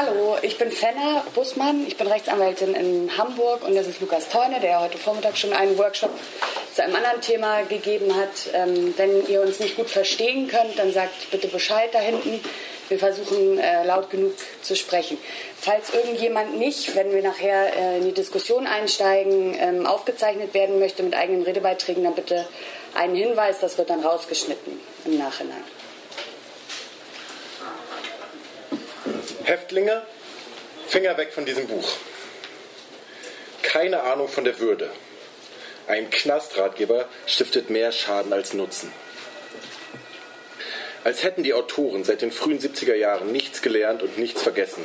Hallo, ich bin Fenner Bussmann, ich bin Rechtsanwältin in Hamburg und das ist Lukas Teune, der heute Vormittag schon einen Workshop zu einem anderen Thema gegeben hat. Ähm, wenn ihr uns nicht gut verstehen könnt, dann sagt bitte Bescheid da hinten. Wir versuchen äh, laut genug zu sprechen. Falls irgendjemand nicht, wenn wir nachher äh, in die Diskussion einsteigen, ähm, aufgezeichnet werden möchte mit eigenen Redebeiträgen, dann bitte einen Hinweis, das wird dann rausgeschnitten im Nachhinein. Häftlinge, Finger weg von diesem Buch. Keine Ahnung von der Würde. Ein Knastratgeber stiftet mehr Schaden als Nutzen. Als hätten die Autoren seit den frühen 70er Jahren nichts gelernt und nichts vergessen,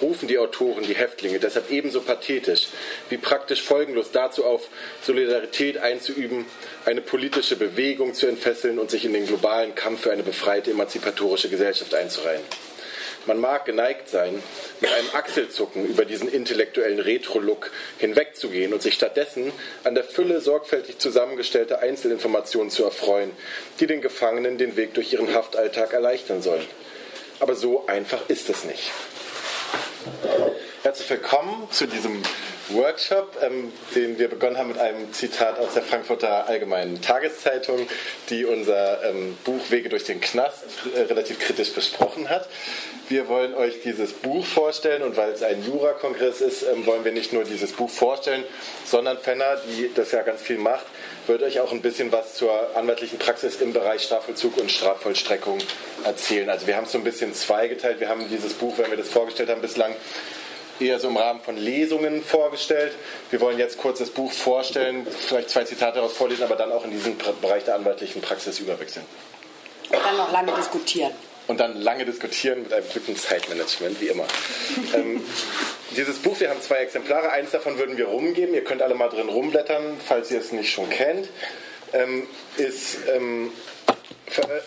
rufen die Autoren die Häftlinge deshalb ebenso pathetisch wie praktisch folgenlos dazu auf, Solidarität einzuüben, eine politische Bewegung zu entfesseln und sich in den globalen Kampf für eine befreite emanzipatorische Gesellschaft einzureihen. Man mag geneigt sein, mit einem Achselzucken über diesen intellektuellen Retro-Look hinwegzugehen und sich stattdessen an der Fülle sorgfältig zusammengestellter Einzelinformationen zu erfreuen, die den Gefangenen den Weg durch ihren Haftalltag erleichtern sollen. Aber so einfach ist es nicht. Herzlich willkommen zu diesem Workshop, ähm, den wir begonnen haben mit einem Zitat aus der Frankfurter Allgemeinen Tageszeitung, die unser ähm, Buch Wege durch den Knast äh, relativ kritisch besprochen hat. Wir wollen euch dieses Buch vorstellen und weil es ein Jurakongress ist, ähm, wollen wir nicht nur dieses Buch vorstellen, sondern Fenner, die das ja ganz viel macht, wird euch auch ein bisschen was zur anwaltlichen Praxis im Bereich Strafvollzug und Strafvollstreckung erzählen. Also wir haben es so ein bisschen zweigeteilt. Wir haben dieses Buch, wenn wir das vorgestellt haben, bislang eher so im Rahmen von Lesungen vorgestellt. Wir wollen jetzt kurz das Buch vorstellen, vielleicht zwei Zitate daraus vorlesen, aber dann auch in diesen Bereich der anwaltlichen Praxis überwechseln. Und dann noch lange diskutieren. Und dann lange diskutieren mit einem guten Zeitmanagement, wie immer. ähm, dieses Buch, wir haben zwei Exemplare. Eins davon würden wir rumgeben. Ihr könnt alle mal drin rumblättern, falls ihr es nicht schon kennt. Ähm, ist ähm,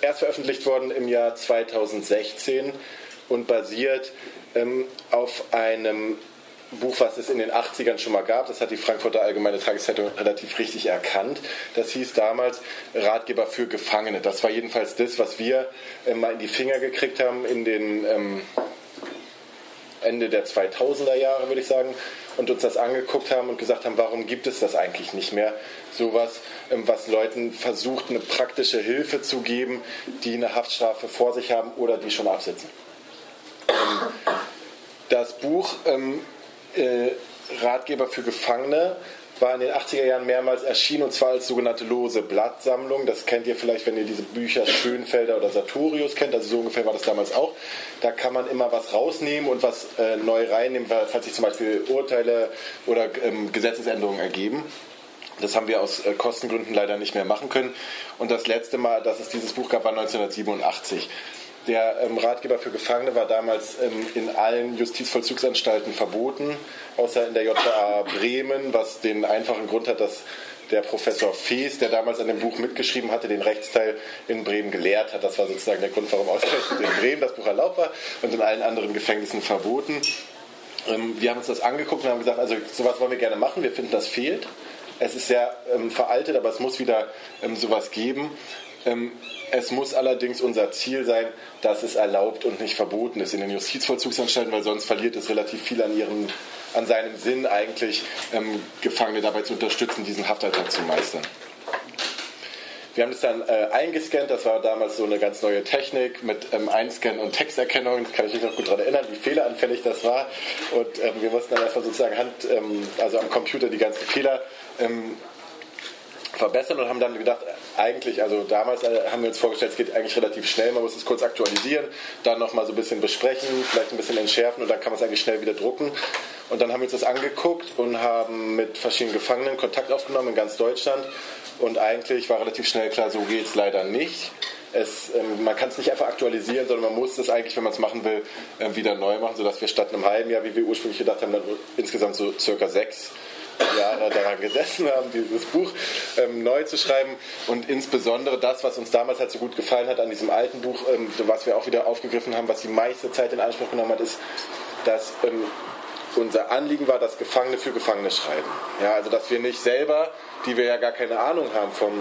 erst veröffentlicht worden im Jahr 2016 und basiert ähm, auf einem Buch, was es in den 80ern schon mal gab. Das hat die Frankfurter Allgemeine Tageszeitung relativ richtig erkannt. Das hieß damals Ratgeber für Gefangene. Das war jedenfalls das, was wir äh, mal in die Finger gekriegt haben in den ähm, Ende der 2000er Jahre, würde ich sagen, und uns das angeguckt haben und gesagt haben, warum gibt es das eigentlich nicht mehr? Sowas, ähm, was Leuten versucht, eine praktische Hilfe zu geben, die eine Haftstrafe vor sich haben oder die schon absitzen. Ähm, das Buch ähm, äh, Ratgeber für Gefangene war in den 80er Jahren mehrmals erschienen und zwar als sogenannte lose Blattsammlung. Das kennt ihr vielleicht, wenn ihr diese Bücher Schönfelder oder Sartorius kennt. Also so ungefähr war das damals auch. Da kann man immer was rausnehmen und was äh, neu reinnehmen, falls sich zum Beispiel Urteile oder ähm, Gesetzesänderungen ergeben. Das haben wir aus äh, Kostengründen leider nicht mehr machen können. Und das letzte Mal, dass es dieses Buch gab, war 1987. Der ähm, Ratgeber für Gefangene war damals ähm, in allen Justizvollzugsanstalten verboten, außer in der JA Bremen, was den einfachen Grund hat, dass der Professor Fees, der damals an dem Buch mitgeschrieben hatte, den Rechtsteil in Bremen gelehrt hat. Das war sozusagen der Grund, warum ausgerechnet in Bremen das Buch erlaubt war und in allen anderen Gefängnissen verboten. Ähm, wir haben uns das angeguckt und haben gesagt, also sowas wollen wir gerne machen, wir finden, das fehlt. Es ist sehr ähm, veraltet, aber es muss wieder ähm, sowas geben. Es muss allerdings unser Ziel sein, dass es erlaubt und nicht verboten ist in den Justizvollzugsanstalten, weil sonst verliert es relativ viel an, ihren, an seinem Sinn, eigentlich ähm, Gefangene dabei zu unterstützen, diesen Haftalltag zu meistern. Wir haben das dann äh, eingescannt, das war damals so eine ganz neue Technik mit ähm, Einscannen und Texterkennung. Das kann ich mich noch gut daran erinnern, wie fehleranfällig das war. Und ähm, wir mussten dann erstmal sozusagen Hand, ähm, also am Computer die ganzen Fehler ähm, verbessern und haben dann gedacht, eigentlich, also damals äh, haben wir uns vorgestellt, es geht eigentlich relativ schnell, man muss es kurz aktualisieren, dann nochmal so ein bisschen besprechen, vielleicht ein bisschen entschärfen und dann kann man es eigentlich schnell wieder drucken. Und dann haben wir uns das angeguckt und haben mit verschiedenen Gefangenen Kontakt aufgenommen in ganz Deutschland und eigentlich war relativ schnell klar, so geht es leider nicht. Es, ähm, man kann es nicht einfach aktualisieren, sondern man muss es eigentlich, wenn man es machen will, äh, wieder neu machen, sodass wir statt einem halben Jahr, wie wir ursprünglich gedacht haben, dann insgesamt so circa sechs Jahre daran gesessen haben, dieses Buch ähm, neu zu schreiben. Und insbesondere das, was uns damals halt so gut gefallen hat an diesem alten Buch, ähm, was wir auch wieder aufgegriffen haben, was die meiste Zeit in Anspruch genommen hat, ist, dass ähm, unser Anliegen war, dass Gefangene für Gefangene schreiben. Ja, also dass wir nicht selber, die wir ja gar keine Ahnung haben vom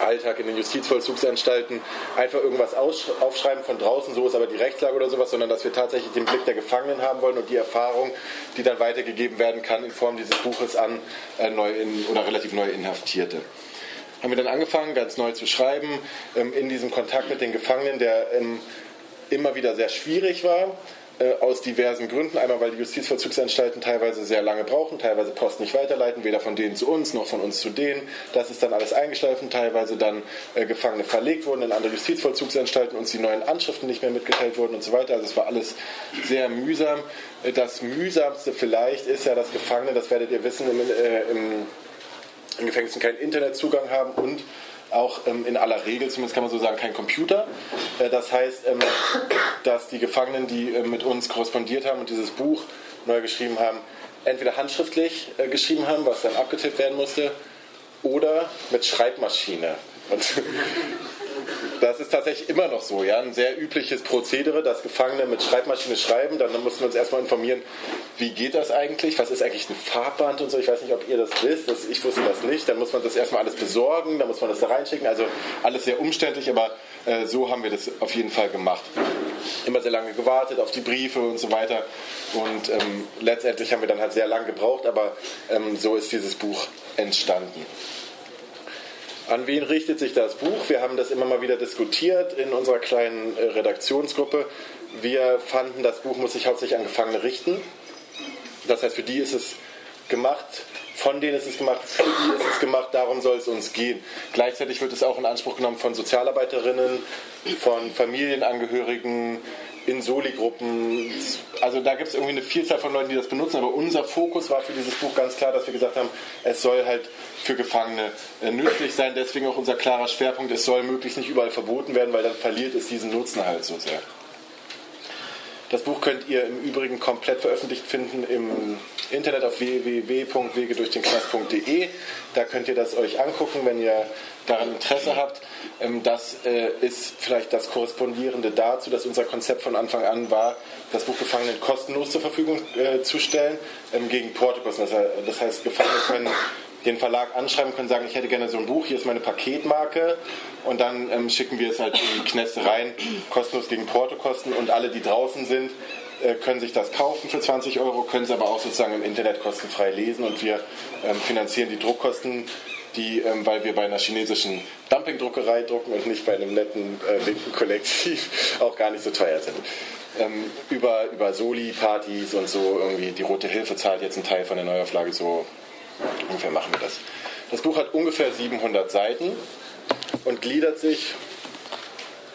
Alltag in den Justizvollzugsanstalten einfach irgendwas aufschreiben von draußen, so ist aber die Rechtslage oder sowas, sondern dass wir tatsächlich den Blick der Gefangenen haben wollen und die Erfahrung, die dann weitergegeben werden kann in Form dieses Buches an äh, neu in, oder relativ neue Inhaftierte. Haben wir dann angefangen, ganz neu zu schreiben, ähm, in diesem Kontakt mit den Gefangenen, der ähm, immer wieder sehr schwierig war äh, aus diversen Gründen. Einmal, weil die Justizvollzugsanstalten teilweise sehr lange brauchen, teilweise Post nicht weiterleiten, weder von denen zu uns noch von uns zu denen. Das ist dann alles eingeschleifen, teilweise dann äh, Gefangene verlegt wurden in andere Justizvollzugsanstalten, uns die neuen Anschriften nicht mehr mitgeteilt wurden und so weiter. Also es war alles sehr mühsam. Äh, das mühsamste vielleicht ist ja, dass Gefangene, das werdet ihr wissen, im, äh, im, in Gefängnissen keinen Internetzugang haben und auch ähm, in aller Regel, zumindest kann man so sagen, kein Computer. Äh, das heißt, ähm, dass die Gefangenen, die äh, mit uns korrespondiert haben und dieses Buch neu geschrieben haben, entweder handschriftlich äh, geschrieben haben, was dann abgetippt werden musste, oder mit Schreibmaschine. Und das ist tatsächlich immer noch so, ja, ein sehr übliches Prozedere, dass Gefangene mit Schreibmaschine schreiben. Dann mussten wir uns erstmal informieren, wie geht das eigentlich, was ist eigentlich ein Farbband und so. Ich weiß nicht, ob ihr das wisst, das, ich wusste das nicht. Dann muss man das erstmal alles besorgen, dann muss man das da reinschicken. Also alles sehr umständlich, aber äh, so haben wir das auf jeden Fall gemacht. Immer sehr lange gewartet auf die Briefe und so weiter. Und ähm, letztendlich haben wir dann halt sehr lange gebraucht, aber ähm, so ist dieses Buch entstanden. An wen richtet sich das Buch? Wir haben das immer mal wieder diskutiert in unserer kleinen äh, Redaktionsgruppe. Wir fanden, das Buch muss sich hauptsächlich an Gefangene richten. Das heißt, für die ist es gemacht, von denen ist es gemacht, für die ist es gemacht, darum soll es uns gehen. Gleichzeitig wird es auch in Anspruch genommen von Sozialarbeiterinnen, von Familienangehörigen, in Soli-Gruppen. Also da gibt es irgendwie eine Vielzahl von Leuten, die das benutzen, aber unser Fokus war für dieses Buch ganz klar, dass wir gesagt haben, es soll halt für Gefangene äh, nützlich sein. Deswegen auch unser klarer Schwerpunkt, es soll möglichst nicht überall verboten werden, weil dann verliert es diesen Nutzen halt so sehr. Das Buch könnt ihr im Übrigen komplett veröffentlicht finden im Internet auf www.wegedurchdenknast.de. Da könnt ihr das euch angucken, wenn ihr daran Interesse habt. Ähm, das äh, ist vielleicht das Korrespondierende dazu, dass unser Konzept von Anfang an war, das Buch Gefangenen kostenlos zur Verfügung äh, zu stellen ähm, gegen Portokosten. Das heißt, Gefangene können den Verlag anschreiben, können sagen, ich hätte gerne so ein Buch, hier ist meine Paketmarke. Und dann ähm, schicken wir es halt in die Kneste rein, kostenlos gegen Portokosten. Und alle, die draußen sind, äh, können sich das kaufen für 20 Euro, können es aber auch sozusagen im Internet kostenfrei lesen. Und wir finanzieren die Druckkosten, die, ähm, weil wir bei einer chinesischen Dumpingdruckerei drucken und nicht bei einem netten äh, linken Kollektiv, auch gar nicht so teuer sind. Ähm, über, über Soli-Partys und so irgendwie die Rote Hilfe zahlt jetzt einen Teil von der Neuauflage, so ungefähr machen wir das. Das Buch hat ungefähr 700 Seiten und gliedert sich,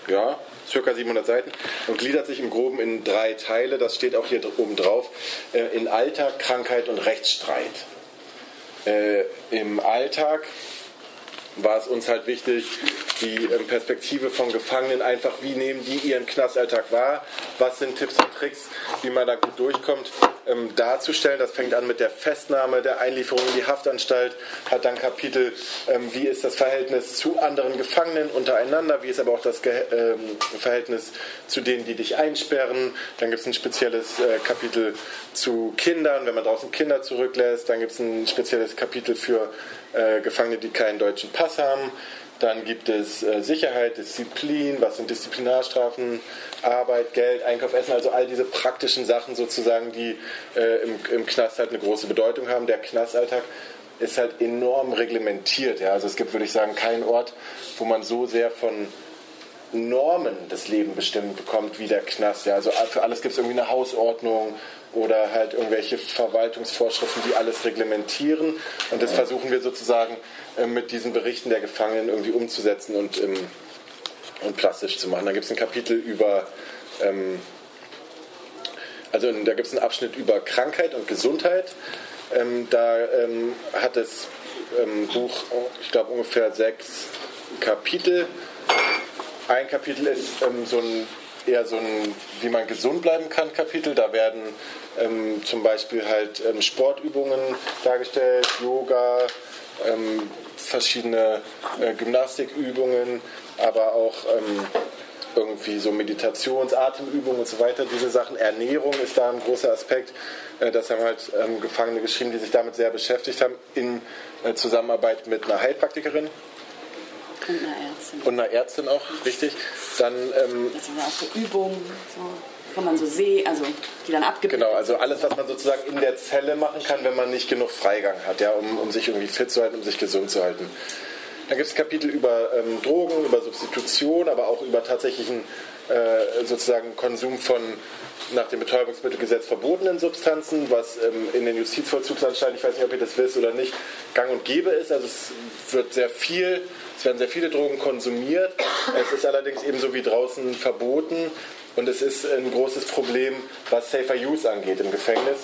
ja, circa 700 Seiten und gliedert sich im Groben in drei Teile. Das steht auch hier oben drauf. Äh, in Alltag, Krankheit und Rechtsstreit. Äh, Im Alltag war es uns halt wichtig, die ähm, Perspektive von Gefangenen einfach, wie nehmen die ihren Knastalltag wahr, was sind Tipps und Tricks, wie man da gut durchkommt, ähm, darzustellen. Das fängt an mit der Festnahme, der Einlieferung in die Haftanstalt, hat dann Kapitel, ähm, wie ist das Verhältnis zu anderen Gefangenen untereinander, wie ist aber auch das Ge ähm, Verhältnis zu denen, die dich einsperren. Dann gibt es ein spezielles äh, Kapitel zu Kindern, wenn man draußen Kinder zurücklässt. Dann gibt es ein spezielles Kapitel für äh, Gefangene, die keinen deutschen Pass haben. Dann gibt es äh, Sicherheit, Disziplin, was sind Disziplinarstrafen, Arbeit, Geld, Einkauf, Essen, also all diese praktischen Sachen sozusagen, die äh, im, im Knast halt eine große Bedeutung haben. Der Knastalltag ist halt enorm reglementiert. Ja? Also es gibt, würde ich sagen, keinen Ort, wo man so sehr von Normen das Leben bestimmt bekommt wie der Knast. Ja? Also für alles gibt es irgendwie eine Hausordnung oder halt irgendwelche Verwaltungsvorschriften, die alles reglementieren. Und das versuchen wir sozusagen äh, mit diesen Berichten der Gefangenen irgendwie umzusetzen und, ähm, und plastisch zu machen. Da gibt es ein Kapitel über, ähm, also da gibt es einen Abschnitt über Krankheit und Gesundheit. Ähm, da hat das Buch, ich glaube, ungefähr sechs Kapitel. Ein Kapitel ist so ein eher so ein, wie man gesund bleiben kann, Kapitel. Da werden ähm, zum Beispiel halt ähm, Sportübungen dargestellt, Yoga, ähm, verschiedene äh, Gymnastikübungen, aber auch ähm, irgendwie so Meditations-, Atemübungen und so weiter. Diese Sachen, Ernährung ist da ein großer Aspekt. Äh, das haben halt ähm, Gefangene geschrieben, die sich damit sehr beschäftigt haben, in äh, Zusammenarbeit mit einer Heilpraktikerin. Und einer Ärztin. Und einer Ärztin auch, richtig. Dann, ähm, das sind ja auch so Übungen, so kann man so sehen, also die dann abgebildet Genau, also alles, was man sozusagen in der Zelle machen kann, wenn man nicht genug Freigang hat, ja, um, um sich irgendwie fit zu halten, um sich gesund zu halten. Dann gibt es Kapitel über ähm, Drogen, über Substitution, aber auch über tatsächlichen äh, sozusagen Konsum von nach dem Betäubungsmittelgesetz verbotenen Substanzen, was ähm, in den Justizvollzugsanstalten, ich weiß nicht, ob ihr das wisst oder nicht, gang und gäbe ist. Also es wird sehr viel, es werden sehr viele Drogen konsumiert. Es ist allerdings ebenso wie draußen verboten und es ist ein großes Problem, was Safer Use angeht im Gefängnis,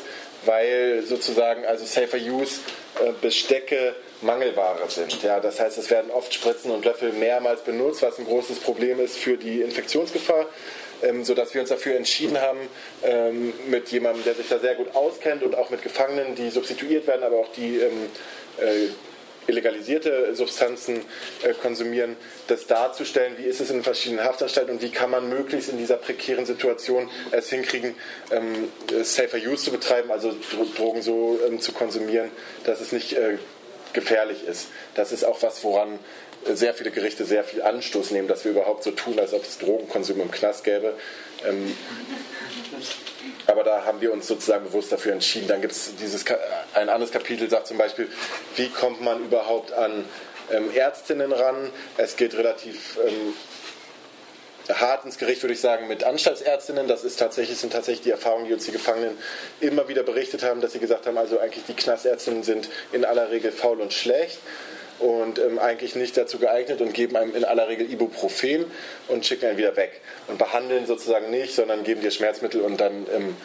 weil sozusagen also Safer Use äh, Bestecke Mangelware sind. Ja, das heißt, es werden oft Spritzen und Löffel mehrmals benutzt, was ein großes Problem ist für die Infektionsgefahr. Ähm, sodass wir uns dafür entschieden haben, ähm, mit jemandem, der sich da sehr gut auskennt und auch mit Gefangenen, die substituiert werden, aber auch die ähm, äh, illegalisierte Substanzen äh, konsumieren, das darzustellen, wie ist es in verschiedenen Haftanstalten und wie kann man möglichst in dieser prekären Situation es hinkriegen, ähm, Safer Use zu betreiben, also Drogen so ähm, zu konsumieren, dass es nicht äh, gefährlich ist. Das ist auch was, woran sehr viele Gerichte sehr viel Anstoß nehmen, dass wir überhaupt so tun, als ob es Drogenkonsum im Knast gäbe. Ähm, aber da haben wir uns sozusagen bewusst dafür entschieden. Dann gibt es dieses ein anderes Kapitel, sagt zum Beispiel, wie kommt man überhaupt an ähm, Ärztinnen ran? Es geht relativ ähm, hart ins Gericht, würde ich sagen, mit Anstaltsärztinnen. Das ist tatsächlich, sind tatsächlich die Erfahrungen, die uns die Gefangenen immer wieder berichtet haben, dass sie gesagt haben, also eigentlich die Knastärztinnen sind in aller Regel faul und schlecht und ähm, eigentlich nicht dazu geeignet und geben einem in aller Regel Ibuprofen und schicken einen wieder weg und behandeln sozusagen nicht, sondern geben dir Schmerzmittel und dann ähm,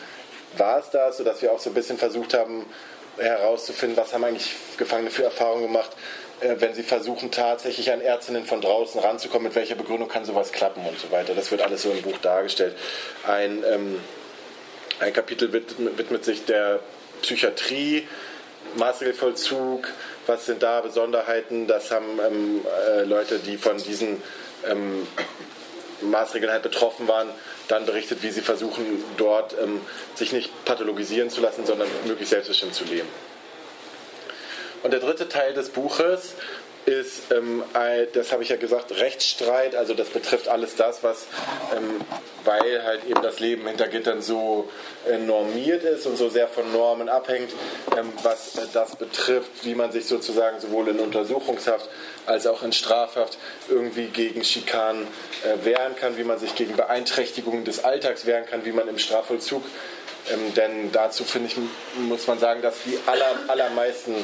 war es das, sodass wir auch so ein bisschen versucht haben herauszufinden, was haben eigentlich Gefangene für Erfahrungen gemacht, äh, wenn sie versuchen tatsächlich an Ärztinnen von draußen ranzukommen, mit welcher Begründung kann sowas klappen und so weiter. Das wird alles so im Buch dargestellt. Ein, ähm, ein Kapitel widmet, widmet sich der Psychiatrie, Maßregelvollzug, was sind da Besonderheiten? Das haben ähm, äh, Leute, die von diesen ähm, Maßregeln halt betroffen waren, dann berichtet, wie sie versuchen, dort ähm, sich nicht pathologisieren zu lassen, sondern möglichst selbstbestimmt zu leben. Und der dritte Teil des Buches ist, ähm, das habe ich ja gesagt, Rechtsstreit. Also das betrifft alles das, was, ähm, weil halt eben das Leben hinter Gittern so äh, normiert ist und so sehr von Normen abhängt, ähm, was äh, das betrifft, wie man sich sozusagen sowohl in Untersuchungshaft als auch in Strafhaft irgendwie gegen Schikanen äh, wehren kann, wie man sich gegen Beeinträchtigungen des Alltags wehren kann, wie man im Strafvollzug ähm, denn dazu finde ich, muss man sagen, dass die aller, allermeisten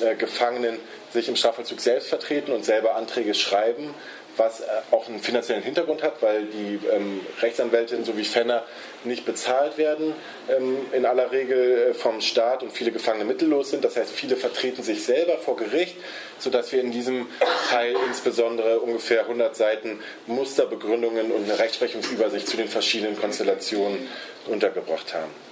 äh, Gefangenen sich im Strafvollzug selbst vertreten und selber Anträge schreiben, was äh, auch einen finanziellen Hintergrund hat, weil die ähm, Rechtsanwältinnen sowie Fenner nicht bezahlt werden, ähm, in aller Regel äh, vom Staat und viele Gefangene mittellos sind. Das heißt, viele vertreten sich selber vor Gericht, sodass wir in diesem Teil insbesondere ungefähr 100 Seiten Musterbegründungen und eine Rechtsprechungsübersicht zu den verschiedenen Konstellationen untergebracht haben.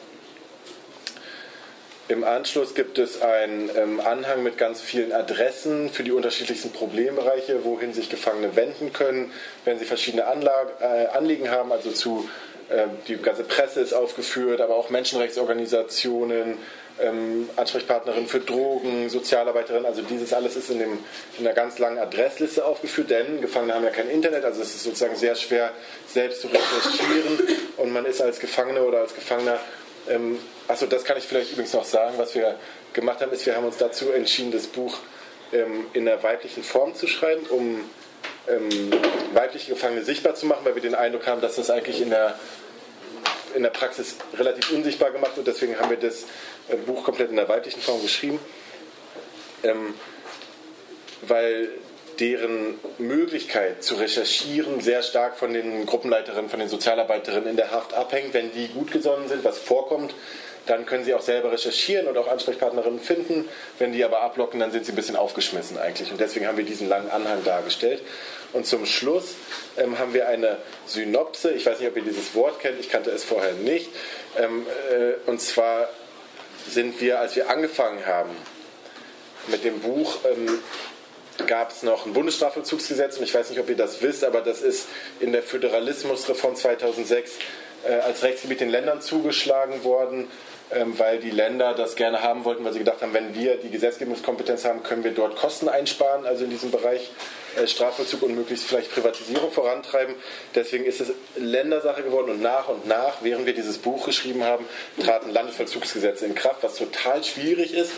Im Anschluss gibt es einen ähm, Anhang mit ganz vielen Adressen für die unterschiedlichsten Problembereiche, wohin sich Gefangene wenden können, wenn sie verschiedene Anlag äh, Anliegen haben. Also zu äh, die ganze Presse ist aufgeführt, aber auch Menschenrechtsorganisationen, ähm, Ansprechpartnerin für Drogen, Sozialarbeiterin. Also dieses alles ist in, dem, in einer ganz langen Adressliste aufgeführt, denn Gefangene haben ja kein Internet, also es ist sozusagen sehr schwer selbst zu recherchieren und man ist als Gefangene oder als Gefangener ähm, Achso, das kann ich vielleicht übrigens noch sagen. Was wir gemacht haben, ist, wir haben uns dazu entschieden, das Buch ähm, in der weiblichen Form zu schreiben, um ähm, weibliche Gefangene sichtbar zu machen, weil wir den Eindruck haben, dass das eigentlich in der, in der Praxis relativ unsichtbar gemacht wird. Deswegen haben wir das äh, Buch komplett in der weiblichen Form geschrieben. Ähm, weil deren Möglichkeit zu recherchieren sehr stark von den Gruppenleiterinnen, von den Sozialarbeiterinnen in der Haft abhängt. Wenn die gut gesonnen sind, was vorkommt, dann können sie auch selber recherchieren und auch Ansprechpartnerinnen finden. Wenn die aber ablocken, dann sind sie ein bisschen aufgeschmissen eigentlich. Und deswegen haben wir diesen langen Anhang dargestellt. Und zum Schluss ähm, haben wir eine Synopse. Ich weiß nicht, ob ihr dieses Wort kennt. Ich kannte es vorher nicht. Ähm, äh, und zwar sind wir, als wir angefangen haben mit dem Buch, ähm, gab es noch ein Bundesstrafvollzugsgesetz und ich weiß nicht, ob ihr das wisst, aber das ist in der Föderalismusreform 2006 äh, als Rechtsgebiet den Ländern zugeschlagen worden, ähm, weil die Länder das gerne haben wollten, weil sie gedacht haben, wenn wir die Gesetzgebungskompetenz haben, können wir dort Kosten einsparen, also in diesem Bereich Strafvollzug und möglichst vielleicht Privatisierung vorantreiben. Deswegen ist es Ländersache geworden und nach und nach, während wir dieses Buch geschrieben haben, traten Landesvollzugsgesetze in Kraft, was total schwierig ist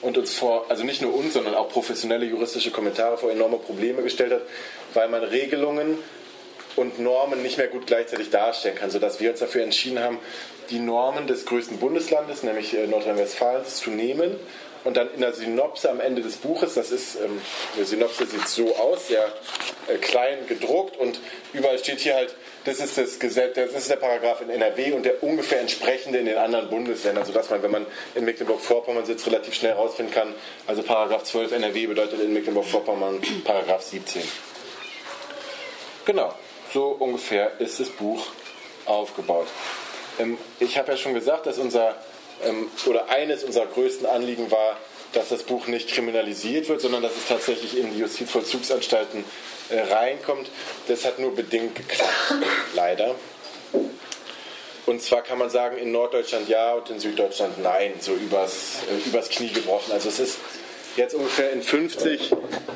und uns vor, also nicht nur uns, sondern auch professionelle juristische Kommentare vor enorme Probleme gestellt hat, weil man Regelungen und Normen nicht mehr gut gleichzeitig darstellen kann, sodass wir uns dafür entschieden haben, die Normen des größten Bundeslandes, nämlich äh, Nordrhein-Westfalens, zu nehmen und dann in der Synopse am Ende des Buches, das ist, ähm, die Synopse sieht so aus, sehr äh, klein gedruckt und überall steht hier halt, das ist das Gesetz, das ist der Paragraph in NRW und der ungefähr entsprechende in den anderen Bundesländern, sodass man, wenn man in Mecklenburg-Vorpommern sitzt, relativ schnell herausfinden kann, also Paragraph 12 NRW bedeutet in Mecklenburg-Vorpommern Paragraph 17. Genau, so ungefähr ist das Buch aufgebaut. Ähm, ich habe ja schon gesagt, dass unser oder eines unserer größten Anliegen war, dass das Buch nicht kriminalisiert wird, sondern dass es tatsächlich in die Justizvollzugsanstalten äh, reinkommt. Das hat nur bedingt geklappt, leider. Und zwar kann man sagen, in Norddeutschland ja und in Süddeutschland nein, so übers, äh, übers Knie gebrochen. Also es ist jetzt ungefähr in 50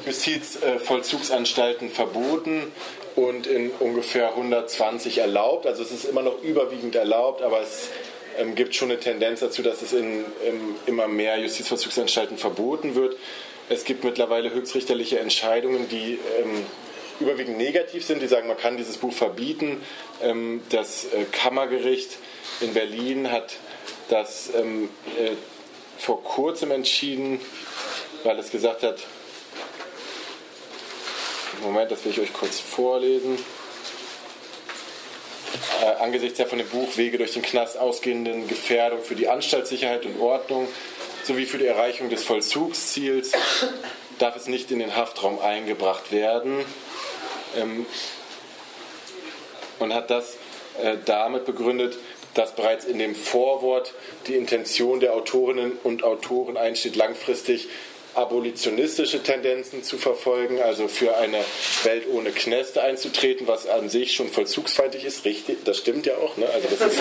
Justizvollzugsanstalten verboten und in ungefähr 120 erlaubt. Also es ist immer noch überwiegend erlaubt, aber es ähm, gibt schon eine Tendenz dazu, dass es in, in immer mehr Justizvollzugsanstalten verboten wird. Es gibt mittlerweile höchstrichterliche Entscheidungen, die ähm, überwiegend negativ sind, die sagen, man kann dieses Buch verbieten. Ähm, das äh, Kammergericht in Berlin hat das ähm, äh, vor kurzem entschieden, weil es gesagt hat, Moment, das will ich euch kurz vorlesen. Äh, angesichts der von dem Buch Wege durch den Knast ausgehenden Gefährdung für die Anstaltssicherheit und Ordnung sowie für die Erreichung des Vollzugsziels darf es nicht in den Haftraum eingebracht werden. Ähm, und hat das äh, damit begründet, dass bereits in dem Vorwort die Intention der Autorinnen und Autoren einsteht, langfristig abolitionistische Tendenzen zu verfolgen, also für eine Welt ohne Knäste einzutreten, was an sich schon vollzugsfeindlich ist. Richtig, das stimmt ja auch. Ne? Also das ist,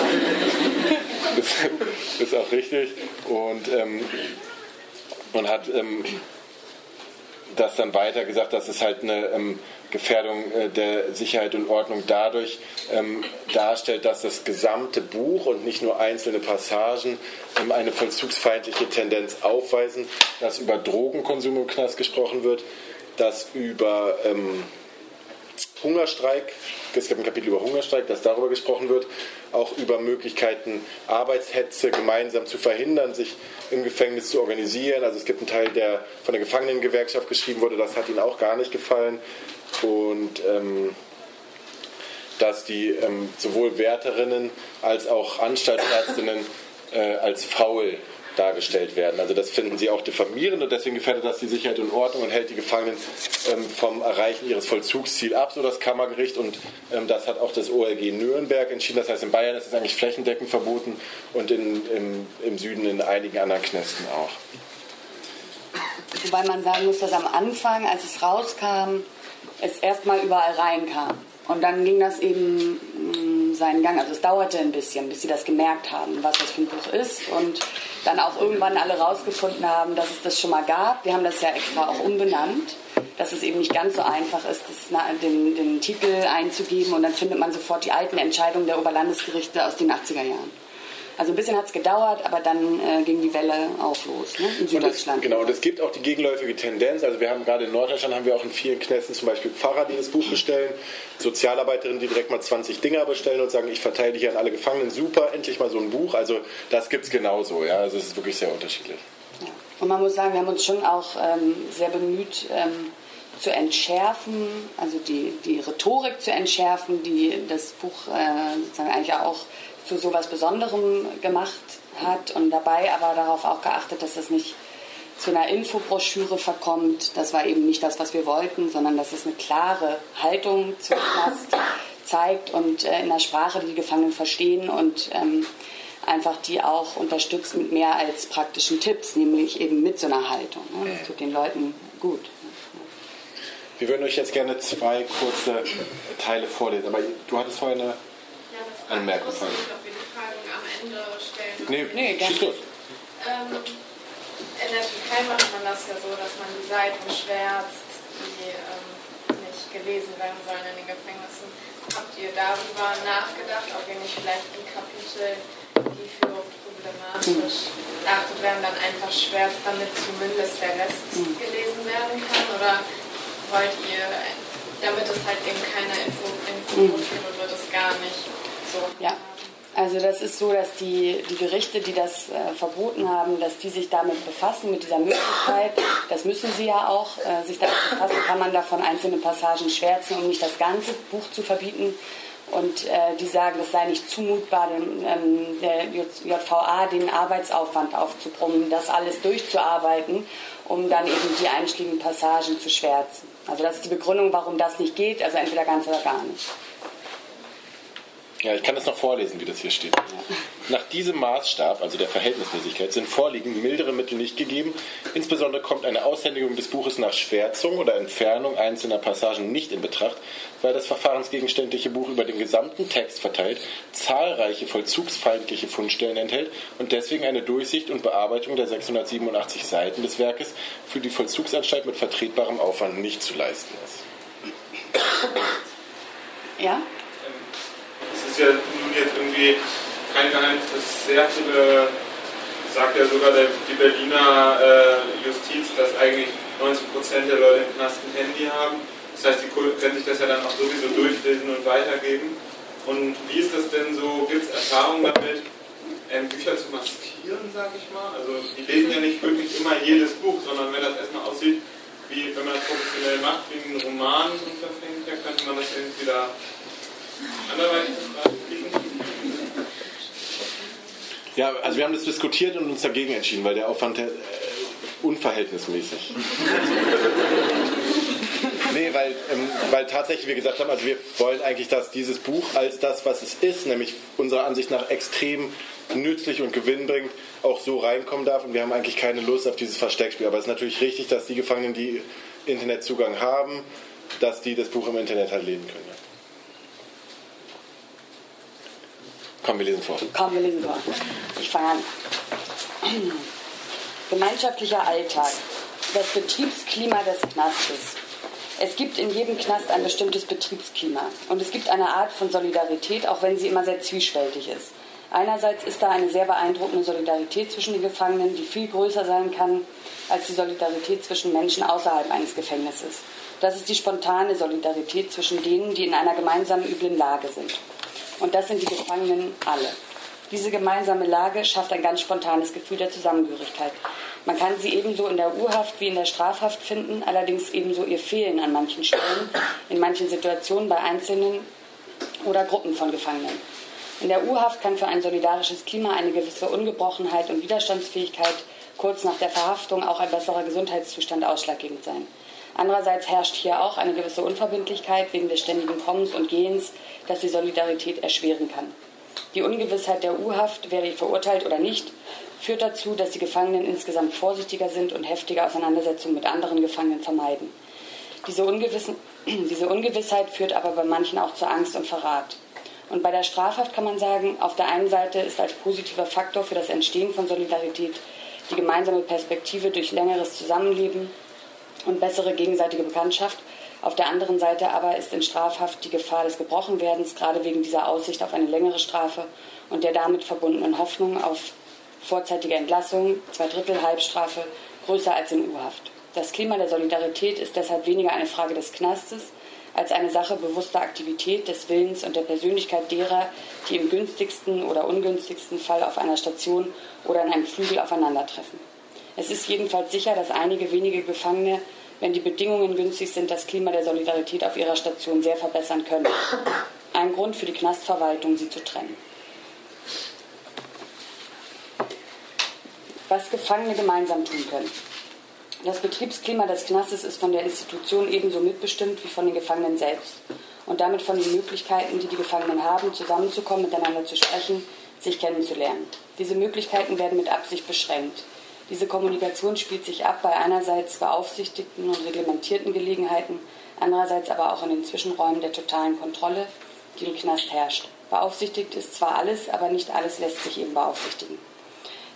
ist auch richtig. Und, ähm, und hat ähm, das dann weiter gesagt, dass es halt eine ähm, Gefährdung äh, der Sicherheit und Ordnung dadurch ähm, darstellt, dass das gesamte Buch und nicht nur einzelne Passagen ähm, eine vollzugsfeindliche Tendenz aufweisen, dass über Drogenkonsum im Knast gesprochen wird, dass über ähm, Hungerstreik, es gibt ein Kapitel über Hungerstreik, dass darüber gesprochen wird, auch über Möglichkeiten, Arbeitshetze gemeinsam zu verhindern, sich im Gefängnis zu organisieren. Also es gibt einen Teil, der von der Gefangenengewerkschaft geschrieben wurde, das hat ihnen auch gar nicht gefallen. Und ähm, dass die ähm, sowohl Wärterinnen als auch Anstaltsärztinnen äh, als faul dargestellt werden. Also das finden sie auch diffamierend und deswegen gefährdet das die Sicherheit und Ordnung und hält die Gefangenen ähm, vom Erreichen ihres Vollzugsziels ab, so das Kammergericht. Und ähm, das hat auch das OLG Nürnberg entschieden. Das heißt, in Bayern ist es eigentlich flächendeckend verboten und in, im, im Süden in einigen anderen Knästen auch. Wobei man sagen muss, dass am Anfang, als es rauskam, es erstmal überall reinkam. Und dann ging das eben mm, seinen Gang. Also es dauerte ein bisschen, bis sie das gemerkt haben, was das für ein Buch ist. Und dann auch irgendwann alle rausgefunden haben, dass es das schon mal gab. Wir haben das ja extra auch umbenannt, dass es eben nicht ganz so einfach ist, das, den, den Titel einzugeben und dann findet man sofort die alten Entscheidungen der Oberlandesgerichte aus den 80er Jahren. Also ein bisschen hat es gedauert, aber dann äh, ging die Welle auch los ne? in Süddeutschland. genau, und es gibt auch die gegenläufige Tendenz. Also wir haben gerade in Norddeutschland haben wir auch in vielen Knästen zum Beispiel Pfarrer, die das Buch bestellen, Sozialarbeiterinnen, die direkt mal 20 Dinger bestellen und sagen, ich verteile hier an alle Gefangenen, super, endlich mal so ein Buch. Also das gibt es genauso. Ja? Also es ist wirklich sehr unterschiedlich. Ja. Und man muss sagen, wir haben uns schon auch ähm, sehr bemüht, ähm, zu entschärfen, also die, die Rhetorik zu entschärfen, die das Buch äh, sozusagen eigentlich auch zu so etwas Besonderem gemacht hat und dabei aber darauf auch geachtet, dass es nicht zu einer Infobroschüre verkommt. Das war eben nicht das, was wir wollten, sondern dass es eine klare Haltung zum Knast zeigt und äh, in der Sprache, die die Gefangenen verstehen und ähm, einfach die auch unterstützt mit mehr als praktischen Tipps, nämlich eben mit so einer Haltung. Ne? Das tut den Leuten gut. Wir würden euch jetzt gerne zwei kurze Teile vorlesen, aber du hattest vorher eine Anmerkung Ich nicht, ob wir die Fragen am Ende stellen. Nee, nee schieß los. Ähm, in der Türkei macht man das ja so, dass man die Seiten schwärzt, die ähm, gelesen werden sollen in den Gefängnissen. Habt ihr darüber nachgedacht, ob ihr nicht vielleicht die Kapitel, die für problematisch erachtet werden, dann einfach schwärzt, damit zumindest der Rest hm. gelesen werden kann? Oder wollt ihr, damit es halt eben keine Info, Info wird, wird es gar nicht so. Ja. Also das ist so, dass die, die Gerichte, die das äh, verboten haben, dass die sich damit befassen, mit dieser Möglichkeit, das müssen sie ja auch, äh, sich damit befassen, kann man davon einzelne Passagen schwärzen, um nicht das ganze Buch zu verbieten. Und äh, die sagen, es sei nicht zumutbar, dem, ähm, der JVA den Arbeitsaufwand aufzubrummen, das alles durchzuarbeiten, um dann eben die einschlägigen Passagen zu schwärzen. Also das ist die Begründung, warum das nicht geht, also entweder ganz oder gar nicht. Ja, ich kann das noch vorlesen, wie das hier steht. Nach diesem Maßstab, also der Verhältnismäßigkeit, sind vorliegend mildere Mittel nicht gegeben. Insbesondere kommt eine Aushändigung des Buches nach Schwärzung oder Entfernung einzelner Passagen nicht in Betracht, weil das verfahrensgegenständliche Buch über den gesamten Text verteilt zahlreiche vollzugsfeindliche Fundstellen enthält und deswegen eine Durchsicht und Bearbeitung der 687 Seiten des Werkes für die Vollzugsanstalt mit vertretbarem Aufwand nicht zu leisten ist. Ja? Ist ja nun jetzt irgendwie kein Geheimnis, dass sehr viele, sagt ja sogar der, die Berliner äh, Justiz, dass eigentlich 90 Prozent der Leute im Knast ein Handy haben. Das heißt, die können sich das ja dann auch sowieso durchlesen und weitergeben. Und wie ist das denn so? Gibt es Erfahrungen damit, ähm, Bücher zu maskieren, sag ich mal? Also die lesen ja nicht wirklich immer jedes Buch, sondern wenn das erstmal aussieht, wie wenn man das professionell macht, wie ein Roman und verfängt, dann könnte man das irgendwie da ja, also wir haben das diskutiert und uns dagegen entschieden, weil der Aufwand äh, unverhältnismäßig. nee, weil, ähm, weil tatsächlich wir gesagt haben, also wir wollen eigentlich, dass dieses Buch als das, was es ist, nämlich unserer Ansicht nach extrem nützlich und gewinnbringend, auch so reinkommen darf. Und wir haben eigentlich keine Lust auf dieses Versteckspiel. Aber es ist natürlich richtig, dass die Gefangenen, die Internetzugang haben, dass die das Buch im Internet halt lesen können. Komm, wir lesen vor. Komm, wir lesen vor. Ich fange an. Gemeinschaftlicher Alltag. Das Betriebsklima des Knastes. Es gibt in jedem Knast ein bestimmtes Betriebsklima. Und es gibt eine Art von Solidarität, auch wenn sie immer sehr zwiespältig ist. Einerseits ist da eine sehr beeindruckende Solidarität zwischen den Gefangenen, die viel größer sein kann als die Solidarität zwischen Menschen außerhalb eines Gefängnisses. Das ist die spontane Solidarität zwischen denen, die in einer gemeinsamen üblen Lage sind. Und das sind die Gefangenen alle. Diese gemeinsame Lage schafft ein ganz spontanes Gefühl der Zusammengehörigkeit. Man kann sie ebenso in der U-Haft wie in der Strafhaft finden, allerdings ebenso ihr Fehlen an manchen Stellen, in manchen Situationen bei Einzelnen oder Gruppen von Gefangenen. In der U-Haft kann für ein solidarisches Klima eine gewisse Ungebrochenheit und Widerstandsfähigkeit kurz nach der Verhaftung auch ein besserer Gesundheitszustand ausschlaggebend sein. Andererseits herrscht hier auch eine gewisse Unverbindlichkeit wegen des ständigen Kommens und Gehens, das die Solidarität erschweren kann. Die Ungewissheit der U-Haft, wäre verurteilt oder nicht, führt dazu, dass die Gefangenen insgesamt vorsichtiger sind und heftige Auseinandersetzungen mit anderen Gefangenen vermeiden. Diese, diese Ungewissheit führt aber bei manchen auch zu Angst und Verrat. Und bei der Strafhaft kann man sagen, auf der einen Seite ist als positiver Faktor für das Entstehen von Solidarität die gemeinsame Perspektive durch längeres Zusammenleben und bessere gegenseitige Bekanntschaft. Auf der anderen Seite aber ist in Strafhaft die Gefahr des Gebrochenwerdens, gerade wegen dieser Aussicht auf eine längere Strafe und der damit verbundenen Hoffnung auf vorzeitige Entlassung, zwei Drittel Halbstrafe, größer als in U-Haft. Das Klima der Solidarität ist deshalb weniger eine Frage des Knastes als eine Sache bewusster Aktivität, des Willens und der Persönlichkeit derer, die im günstigsten oder ungünstigsten Fall auf einer Station oder in einem Flügel aufeinandertreffen. Es ist jedenfalls sicher, dass einige wenige Gefangene, wenn die Bedingungen günstig sind, das Klima der Solidarität auf ihrer Station sehr verbessern können. Ein Grund für die Knastverwaltung, sie zu trennen. Was Gefangene gemeinsam tun können. Das Betriebsklima des Knastes ist von der Institution ebenso mitbestimmt wie von den Gefangenen selbst und damit von den Möglichkeiten, die die Gefangenen haben, zusammenzukommen, miteinander zu sprechen, sich kennenzulernen. Diese Möglichkeiten werden mit Absicht beschränkt. Diese Kommunikation spielt sich ab bei einerseits beaufsichtigten und reglementierten Gelegenheiten, andererseits aber auch in den Zwischenräumen der totalen Kontrolle, die im Knast herrscht. Beaufsichtigt ist zwar alles, aber nicht alles lässt sich eben beaufsichtigen.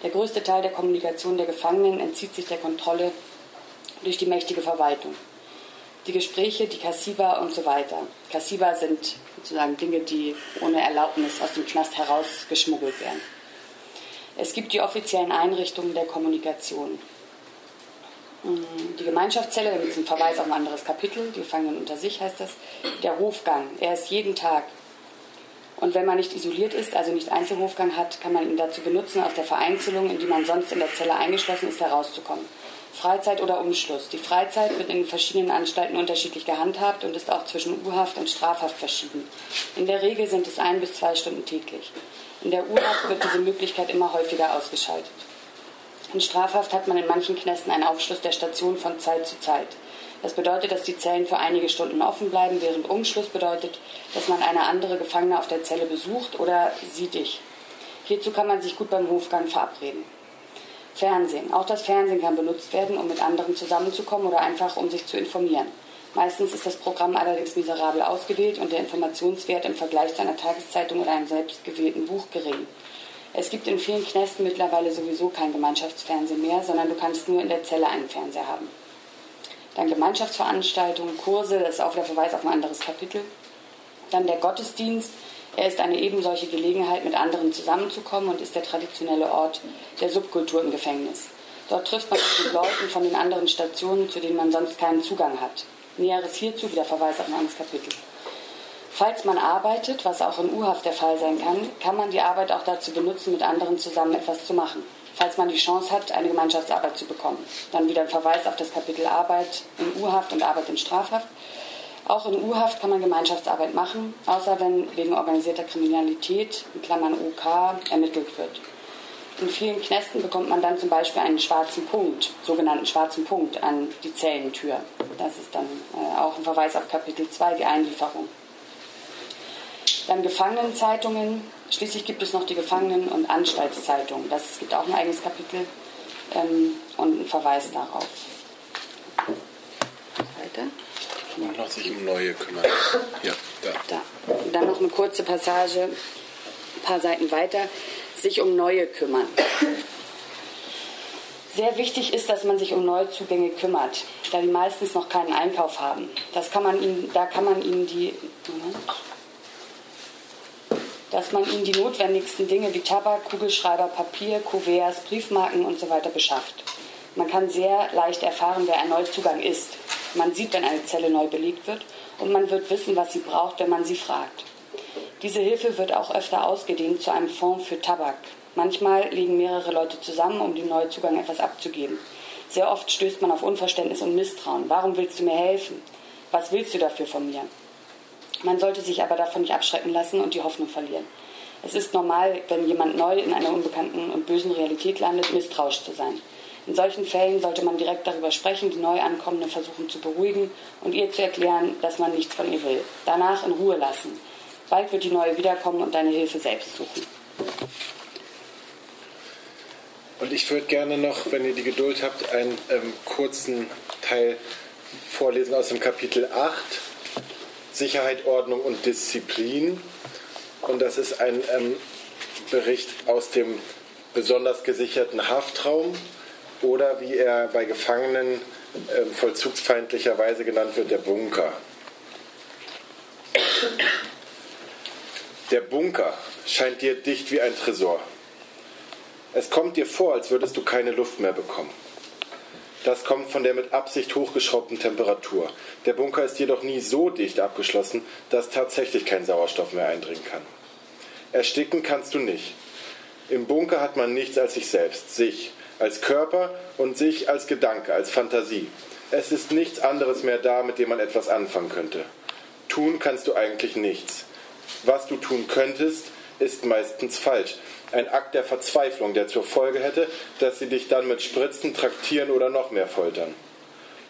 Der größte Teil der Kommunikation der Gefangenen entzieht sich der Kontrolle durch die mächtige Verwaltung. die Gespräche, die Kassiba und so weiter. Kassiba sind sozusagen Dinge, die ohne Erlaubnis aus dem Knast herausgeschmuggelt werden. Es gibt die offiziellen Einrichtungen der Kommunikation. Mm, die Gemeinschaftszelle, da gibt es einen Verweis auf ein anderes Kapitel, die Gefangenen unter sich heißt das. Der Hofgang, er ist jeden Tag. Und wenn man nicht isoliert ist, also nicht Einzelhofgang hat, kann man ihn dazu benutzen, aus der Vereinzelung, in die man sonst in der Zelle eingeschlossen ist, herauszukommen. Freizeit oder Umschluss. Die Freizeit wird in verschiedenen Anstalten unterschiedlich gehandhabt und ist auch zwischen U-Haft und Strafhaft verschieden. In der Regel sind es ein bis zwei Stunden täglich. In der U-Haft wird diese Möglichkeit immer häufiger ausgeschaltet. In Strafhaft hat man in manchen Knästen einen Aufschluss der Station von Zeit zu Zeit. Das bedeutet, dass die Zellen für einige Stunden offen bleiben, während Umschluss bedeutet, dass man eine andere Gefangene auf der Zelle besucht oder sieht dich. Hierzu kann man sich gut beim Hofgang verabreden. Fernsehen. Auch das Fernsehen kann benutzt werden, um mit anderen zusammenzukommen oder einfach um sich zu informieren. Meistens ist das Programm allerdings miserabel ausgewählt und der Informationswert im Vergleich zu einer Tageszeitung oder einem selbstgewählten Buch gering. Es gibt in vielen Knästen mittlerweile sowieso kein Gemeinschaftsfernsehen mehr, sondern du kannst nur in der Zelle einen Fernseher haben. Dann Gemeinschaftsveranstaltungen, Kurse, das ist auch der Verweis auf ein anderes Kapitel. Dann der Gottesdienst, er ist eine ebensolche Gelegenheit, mit anderen zusammenzukommen und ist der traditionelle Ort der Subkultur im Gefängnis. Dort trifft man sich mit Leuten von den anderen Stationen, zu denen man sonst keinen Zugang hat. Näheres hierzu wieder Verweis auf ein anderes Kapitel. Falls man arbeitet, was auch in U-Haft der Fall sein kann, kann man die Arbeit auch dazu benutzen, mit anderen zusammen etwas zu machen. Falls man die Chance hat, eine Gemeinschaftsarbeit zu bekommen. Dann wieder ein Verweis auf das Kapitel Arbeit in U-Haft und Arbeit in Strafhaft. Auch in U-Haft kann man Gemeinschaftsarbeit machen, außer wenn wegen organisierter Kriminalität, in Klammern OK, ermittelt wird. In vielen Knästen bekommt man dann zum Beispiel einen schwarzen Punkt, sogenannten schwarzen Punkt, an die Zellentür. Das ist dann äh, auch ein Verweis auf Kapitel 2, die Einlieferung. Dann Gefangenenzeitungen. Schließlich gibt es noch die Gefangenen- und Anstaltszeitung. Das gibt auch ein eigenes Kapitel ähm, und einen Verweis darauf. Weiter. Und noch sich um neue kümmern. Ja, da. da. Dann noch eine kurze Passage, ein paar Seiten weiter. Sich um neue kümmern. Sehr wichtig ist, dass man sich um Neuzugänge kümmert, da die meistens noch keinen Einkauf haben. Das kann man ihnen, da kann man ihnen die. Dass man ihnen die notwendigsten Dinge wie Tabak, Kugelschreiber, Papier, Kuverts, Briefmarken usw. So beschafft. Man kann sehr leicht erfahren, wer ein Neuzugang ist. Man sieht, wenn eine Zelle neu belegt wird und man wird wissen, was sie braucht, wenn man sie fragt. Diese Hilfe wird auch öfter ausgedehnt zu einem Fonds für Tabak. Manchmal legen mehrere Leute zusammen, um dem Neuzugang etwas abzugeben. Sehr oft stößt man auf Unverständnis und Misstrauen. Warum willst du mir helfen? Was willst du dafür von mir? Man sollte sich aber davon nicht abschrecken lassen und die Hoffnung verlieren. Es ist normal, wenn jemand neu in einer unbekannten und bösen Realität landet, misstrauisch zu sein. In solchen Fällen sollte man direkt darüber sprechen, die Neuankommende versuchen zu beruhigen und ihr zu erklären, dass man nichts von ihr will. Danach in Ruhe lassen. Bald wird die Neue wiederkommen und deine Hilfe selbst suchen. Und ich würde gerne noch, wenn ihr die Geduld habt, einen ähm, kurzen Teil vorlesen aus dem Kapitel 8 Sicherheit, Ordnung und Disziplin. Und das ist ein ähm, Bericht aus dem besonders gesicherten Haftraum oder wie er bei Gefangenen äh, vollzugsfeindlicherweise genannt wird, der Bunker. Der Bunker scheint dir dicht wie ein Tresor. Es kommt dir vor, als würdest du keine Luft mehr bekommen. Das kommt von der mit Absicht hochgeschraubten Temperatur. Der Bunker ist jedoch nie so dicht abgeschlossen, dass tatsächlich kein Sauerstoff mehr eindringen kann. Ersticken kannst du nicht. Im Bunker hat man nichts als sich selbst, sich als Körper und sich als Gedanke, als Fantasie. Es ist nichts anderes mehr da, mit dem man etwas anfangen könnte. Tun kannst du eigentlich nichts. Was du tun könntest, ist meistens falsch ein Akt der Verzweiflung, der zur Folge hätte, dass sie dich dann mit Spritzen traktieren oder noch mehr foltern.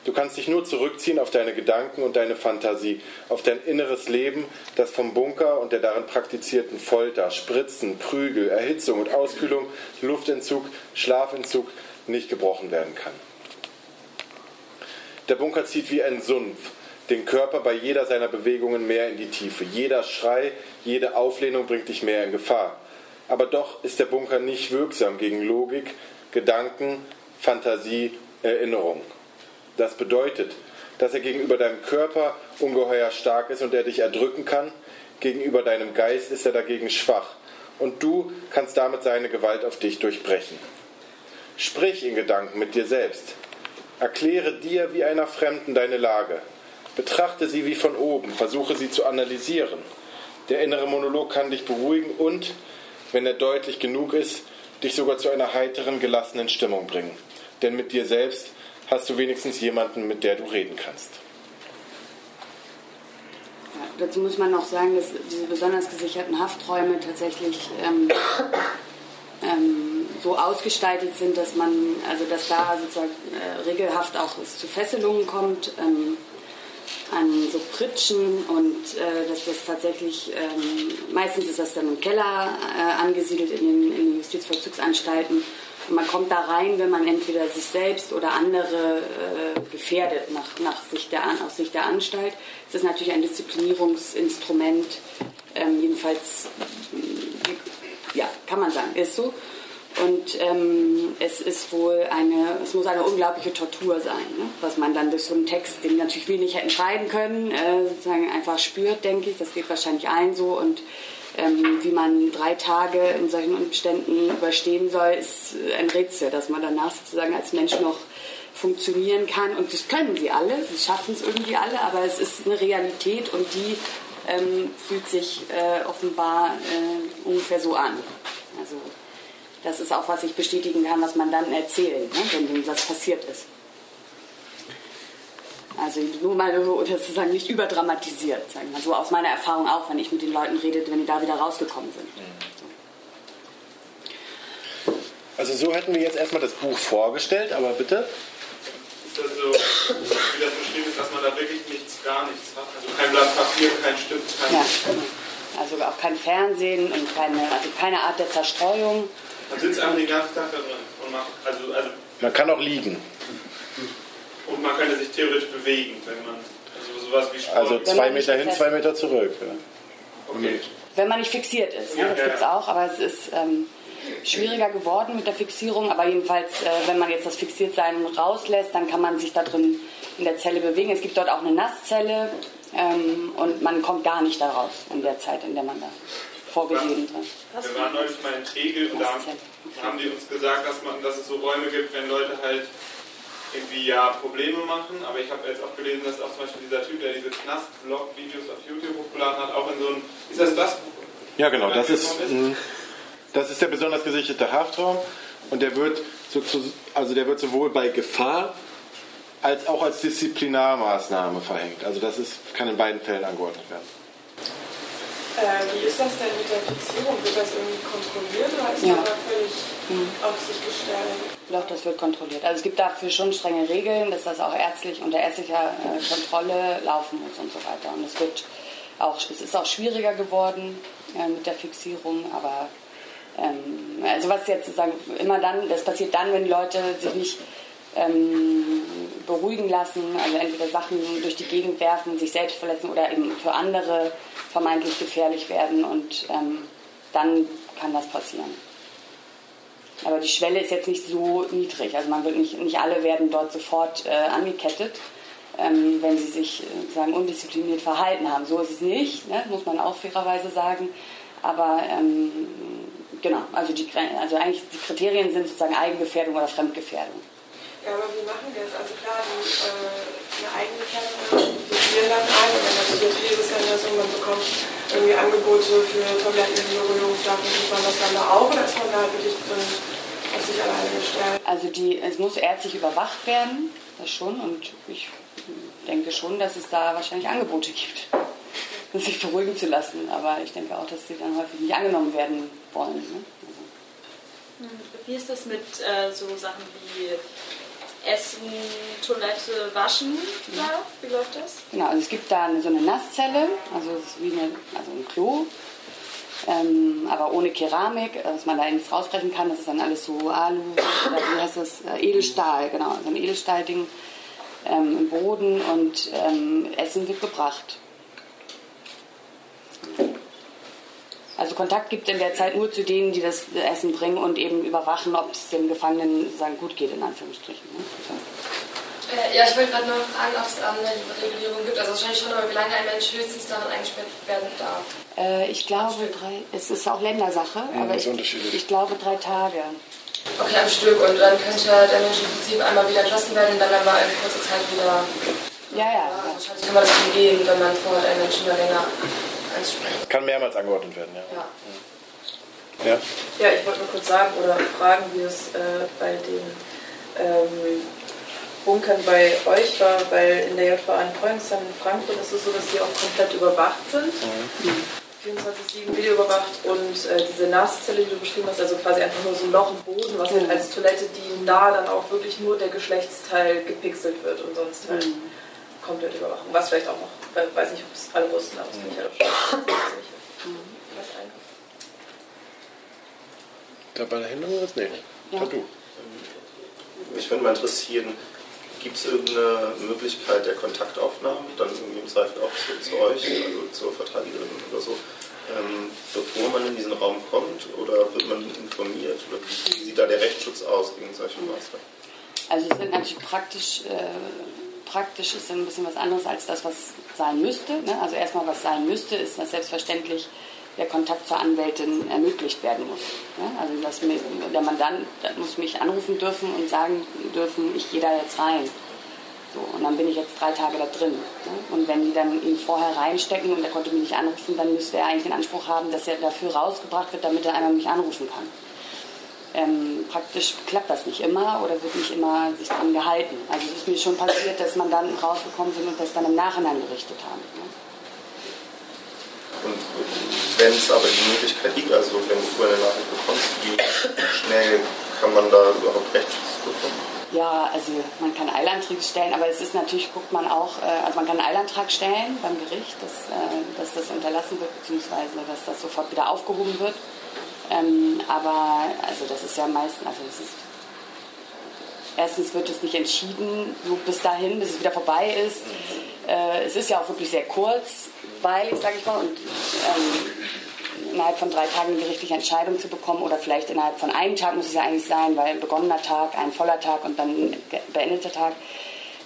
Du kannst dich nur zurückziehen auf deine Gedanken und deine Fantasie, auf dein inneres Leben, das vom Bunker und der darin praktizierten Folter, Spritzen, Prügel, Erhitzung und Auskühlung, Luftentzug, Schlafentzug nicht gebrochen werden kann. Der Bunker zieht wie ein Sumpf den Körper bei jeder seiner Bewegungen mehr in die Tiefe. Jeder Schrei, jede Auflehnung bringt dich mehr in Gefahr aber doch ist der Bunker nicht wirksam gegen Logik, Gedanken, Fantasie, Erinnerung. Das bedeutet, dass er gegenüber deinem Körper ungeheuer stark ist und er dich erdrücken kann. Gegenüber deinem Geist ist er dagegen schwach. Und du kannst damit seine Gewalt auf dich durchbrechen. Sprich in Gedanken mit dir selbst. Erkläre dir wie einer Fremden deine Lage. Betrachte sie wie von oben, versuche sie zu analysieren. Der innere Monolog kann dich beruhigen und, wenn er deutlich genug ist, dich sogar zu einer heiteren, gelassenen Stimmung bringen. Denn mit dir selbst hast du wenigstens jemanden, mit der du reden kannst. Ja, dazu muss man noch sagen, dass diese besonders gesicherten Hafträume tatsächlich ähm, ähm, so ausgestaltet sind, dass man, also dass da sozusagen äh, regelhaft auch es zu Fesselungen kommt. Ähm, an so Pritschen und äh, dass das tatsächlich, ähm, meistens ist das dann im Keller äh, angesiedelt in den, in den Justizvollzugsanstalten. Und man kommt da rein, wenn man entweder sich selbst oder andere äh, gefährdet nach, nach Sicht der, aus Sicht der Anstalt. Es ist natürlich ein Disziplinierungsinstrument, ähm, jedenfalls, ja, kann man sagen, ist so. Und ähm, es ist wohl eine, es muss eine unglaubliche Tortur sein, ne? was man dann durch so einen Text, den natürlich wir nicht hätten schreiben können, äh, sozusagen einfach spürt, denke ich. Das geht wahrscheinlich allen so. Und ähm, wie man drei Tage in solchen Umständen überstehen soll, ist ein Rätsel, dass man danach sozusagen als Mensch noch funktionieren kann. Und das können sie alle, sie schaffen es irgendwie alle, aber es ist eine Realität und die ähm, fühlt sich äh, offenbar äh, ungefähr so an. Also das ist auch, was ich bestätigen kann, was man dann erzählt, ne, wenn das passiert ist. Also nur mal so sozusagen nicht überdramatisiert, sagen wir so aus meiner Erfahrung auch, wenn ich mit den Leuten rede, wenn die da wieder rausgekommen sind. Also so hätten wir jetzt erstmal das Buch vorgestellt, aber bitte. Ist das so, wie das beschrieben ist, dass man da wirklich nichts, gar nichts hat? Also kein Blatt Papier, kein Stift, kein... Ja, genau. Also auch kein Fernsehen und keine, also keine Art der Zerstreuung. Man sitzt einfach den ganzen Tag da drin und macht, also, also Man kann auch liegen. und man könnte sich theoretisch bewegen, wenn man, also sowas wie Sport. Also zwei Meter hin, zwei Meter zurück. Ja. okay. Wenn man nicht fixiert ist, ne? Ja, das ja, gibt es ja. auch, aber es ist ähm, schwieriger geworden mit der Fixierung. Aber jedenfalls, äh, wenn man jetzt das Fixiertsein rauslässt, dann kann man sich da drin in der Zelle bewegen. Es gibt dort auch eine Nasszelle ähm, und man kommt gar nicht da raus in der Zeit, in der man da vorgesehen drin. Wir waren neulich mal in Tegel und da haben, die uns gesagt, dass, man, dass es so Räume gibt, wenn Leute halt irgendwie ja Probleme machen. Aber ich habe jetzt auch gelesen, dass auch zum Beispiel dieser Typ, der diese Knast-Vlog-Videos auf YouTube hochgeladen hat, auch in so einem. Ist das das? Ja, genau. Das ist, mh, das ist der besonders gesicherte Haftraum und der wird, so, also der wird sowohl bei Gefahr als auch als Disziplinarmaßnahme verhängt. Also das ist, kann in beiden Fällen angeordnet werden. Äh, wie ist das denn mit der Fixierung? Wird das irgendwie kontrolliert oder ist Ja. das da völlig auf sich gestellt? Doch, das wird kontrolliert. Also es gibt dafür schon strenge Regeln, dass das auch ärztlich unter ärztlicher äh, Kontrolle laufen muss und so weiter. Und es wird auch, es ist auch schwieriger geworden äh, mit der Fixierung, aber ähm, also was jetzt sozusagen immer dann, das passiert dann, wenn die Leute sich nicht ähm, beruhigen lassen, also entweder Sachen durch die Gegend werfen, sich selbst verletzen oder eben für andere vermeintlich gefährlich werden und ähm, dann kann das passieren. Aber die Schwelle ist jetzt nicht so niedrig. Also man wird nicht, nicht alle werden dort sofort äh, angekettet, ähm, wenn sie sich äh, sozusagen undiszipliniert verhalten haben. So ist es nicht, ne? muss man auch fairerweise sagen. Aber ähm, genau, also, die, also eigentlich die Kriterien sind sozusagen Eigengefährdung oder Fremdgefährdung. Ja, aber wie machen wir das? Also klar, die, äh, eine eigene Kerne fixieren dann ein und in der Psychiatrie ist es dann ja so, man bekommt irgendwie Angebote für Tabletten, Berührungssachen, tut man das dann da auch oder ist man da wirklich drin auf sich alleine gestellt? Also die, es muss ärztlich überwacht werden, das schon. Und ich denke schon, dass es da wahrscheinlich Angebote gibt, sich beruhigen zu lassen. Aber ich denke auch, dass sie dann häufig nicht angenommen werden wollen. Ne? Also, Wie ist das mit äh, so Sachen wie Essen, Toilette, Waschen da? Wie läuft das? Genau, also es gibt da so eine Nasszelle, also es ist wie eine, also ein Klo, ähm, aber ohne Keramik, dass man da nichts rausbrechen kann. Das ist dann alles so Alu, oder wie heißt das? Äh, Edelstahl, genau, so ein Edelstahlding ähm, im Boden und ähm, Essen wird gebracht. Also Kontakt gibt es in der Zeit nur zu denen, die das Essen bringen und eben überwachen, ob es dem Gefangenen sozusagen gut geht, in Anführungsstrichen. Ne? Äh, ja, ich wollte gerade nur fragen, ob es ähm, eine Regulierung gibt. Also wahrscheinlich schon, aber wie lange ein Mensch höchstens darin eingesperrt werden darf. Äh, ich glaube, drei, es ist auch Ländersache, Ja, aber das ist ich, unterschiedlich. ich glaube drei Tage. Okay, am Stück. Und dann könnte der Mensch im Prinzip einmal wieder entlassen werden und dann aber in kurzer Zeit wieder. Ja, ja. Ja, wahrscheinlich kann man das umgehen, wenn man vorhat, einen Menschen da länger einzusperren. Kann mehrmals angeordnet werden, ja. Ja. ja. Ja, ich wollte nur kurz sagen oder fragen, wie es äh, bei den ähm, Bunkern bei euch war, weil in der JVA in Preungsheim in Frankfurt ist es so, dass die auch komplett überwacht sind. 24-7 Video überwacht und äh, diese Nasszelle, die du beschrieben hast, also quasi einfach nur so ein Loch im Boden, was halt als Toilette dient, da dann auch wirklich nur der Geschlechtsteil gepixelt wird und sonst halt komplett Überwachung. Was vielleicht auch noch, ich weiß nicht, ob es alle wussten, aber das finde ich halt auch schon einfach. Da bei der Hinderung ist? Nee. Ja. Tattoo. Mich würde mal interessieren, gibt es irgendeine Möglichkeit der Kontaktaufnahme, dann irgendwie im Zweifel auch zu, zu euch, also zur Verteidigerin oder so, ähm, bevor man in diesen Raum kommt oder wird man informiert? Oder wie sieht da der Rechtsschutz aus gegen solche Maßnahmen? Also es sind natürlich praktisch, äh, praktisch ist ein bisschen was anderes als das, was sein müsste. Ne? Also erstmal, was sein müsste, ist, dass selbstverständlich der Kontakt zur Anwältin ermöglicht werden muss. Ne? Also dass der Mandant muss mich anrufen dürfen und sagen dürfen, ich gehe da jetzt rein. So, und dann bin ich jetzt drei Tage da drin. Ne? Und wenn die dann ihn vorher reinstecken und er konnte mich nicht anrufen, dann müsste er eigentlich den Anspruch haben, dass er dafür rausgebracht wird, damit er einmal mich anrufen kann. Ähm, praktisch klappt das nicht immer oder wird nicht immer sich dran gehalten. Also es ist mir schon passiert, dass Mandanten rausgekommen sind und das dann im Nachhinein berichtet haben. Ne? Und wenn es aber die Möglichkeit gibt, also wenn du eine Nachricht bekommst, wie schnell kann man da überhaupt Rechtsschutz bekommen? Ja, also man kann Eilanträge stellen, aber es ist natürlich, guckt man auch, äh, also man kann einen Eilantrag stellen beim Gericht, dass, äh, dass das unterlassen wird, beziehungsweise dass das sofort wieder aufgehoben wird. Ähm, aber also das ist ja meistens, also es ist erstens wird es nicht entschieden, so bis dahin, bis es wieder vorbei ist. Äh, es ist ja auch wirklich sehr kurzweilig, sage ich mal, und ähm, innerhalb von drei Tagen eine gerichtliche Entscheidung zu bekommen oder vielleicht innerhalb von einem Tag muss es ja eigentlich sein, weil ein begonnener Tag, ein voller Tag und dann ein beendeter Tag.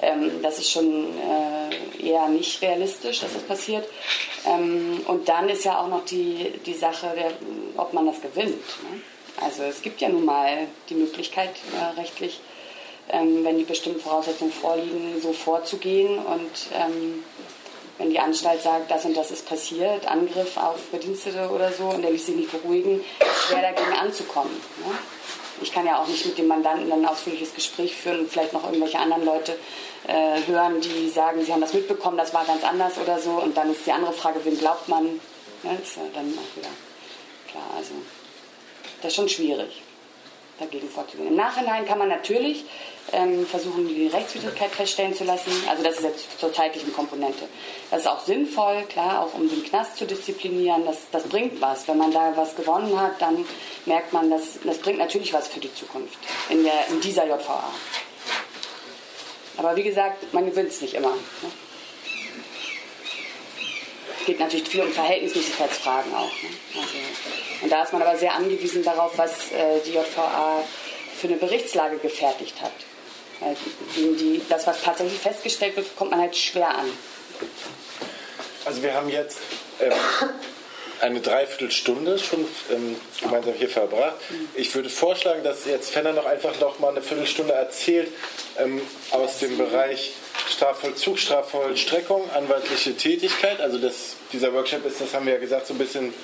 Ähm, das ist schon äh, eher nicht realistisch, dass das passiert. Ähm, und dann ist ja auch noch die, die Sache, der, ob man das gewinnt. Ne? Also es gibt ja nun mal die Möglichkeit äh, rechtlich, ähm, wenn die bestimmten Voraussetzungen vorliegen, so vorzugehen und ähm, wenn die Anstalt sagt, das und das ist passiert, Angriff auf Bedienstete oder so und der ließ sich nicht beruhigen, schwer dagegen anzukommen. Ne? Ich kann ja auch nicht mit dem Mandanten dann ein ausführliches Gespräch führen und vielleicht noch irgendwelche anderen Leute äh, hören, die sagen, sie haben das mitbekommen, das war ganz anders oder so. Und dann ist die andere Frage, wem glaubt man? Ne? Ist ja dann auch wieder klar. Also das ist schon schwierig, dagegen vorzugehen. Im Nachhinein kann man natürlich ähm, versuchen, die Rechtswidrigkeit feststellen zu lassen. Also das ist jetzt zur zeitlichen Komponente. Das ist auch sinnvoll, klar, auch um den Knast zu disziplinieren. Das, das bringt was. Wenn man da was gewonnen hat, dann merkt man, dass, das bringt natürlich was für die Zukunft in, der, in dieser JVA. Aber wie gesagt, man gewinnt es nicht immer. Ne? Es geht natürlich viel um Verhältnismäßigkeitsfragen auch. Ne? Also, und da ist man aber sehr angewiesen darauf, was äh, die JVA für eine Berichtslage gefertigt hat. Weil die, die, das, was tatsächlich festgestellt wird, kommt man halt schwer an. Also wir haben jetzt ähm, eine Dreiviertelstunde schon ähm, gemeinsam hier verbracht. Ich würde vorschlagen, dass jetzt Fenner noch einfach noch mal eine Viertelstunde erzählt ähm, aus dem Bereich Strafvollzug, Strafvollstreckung, anwaltliche Tätigkeit. Also das, dieser Workshop ist, das haben wir ja gesagt, so ein bisschen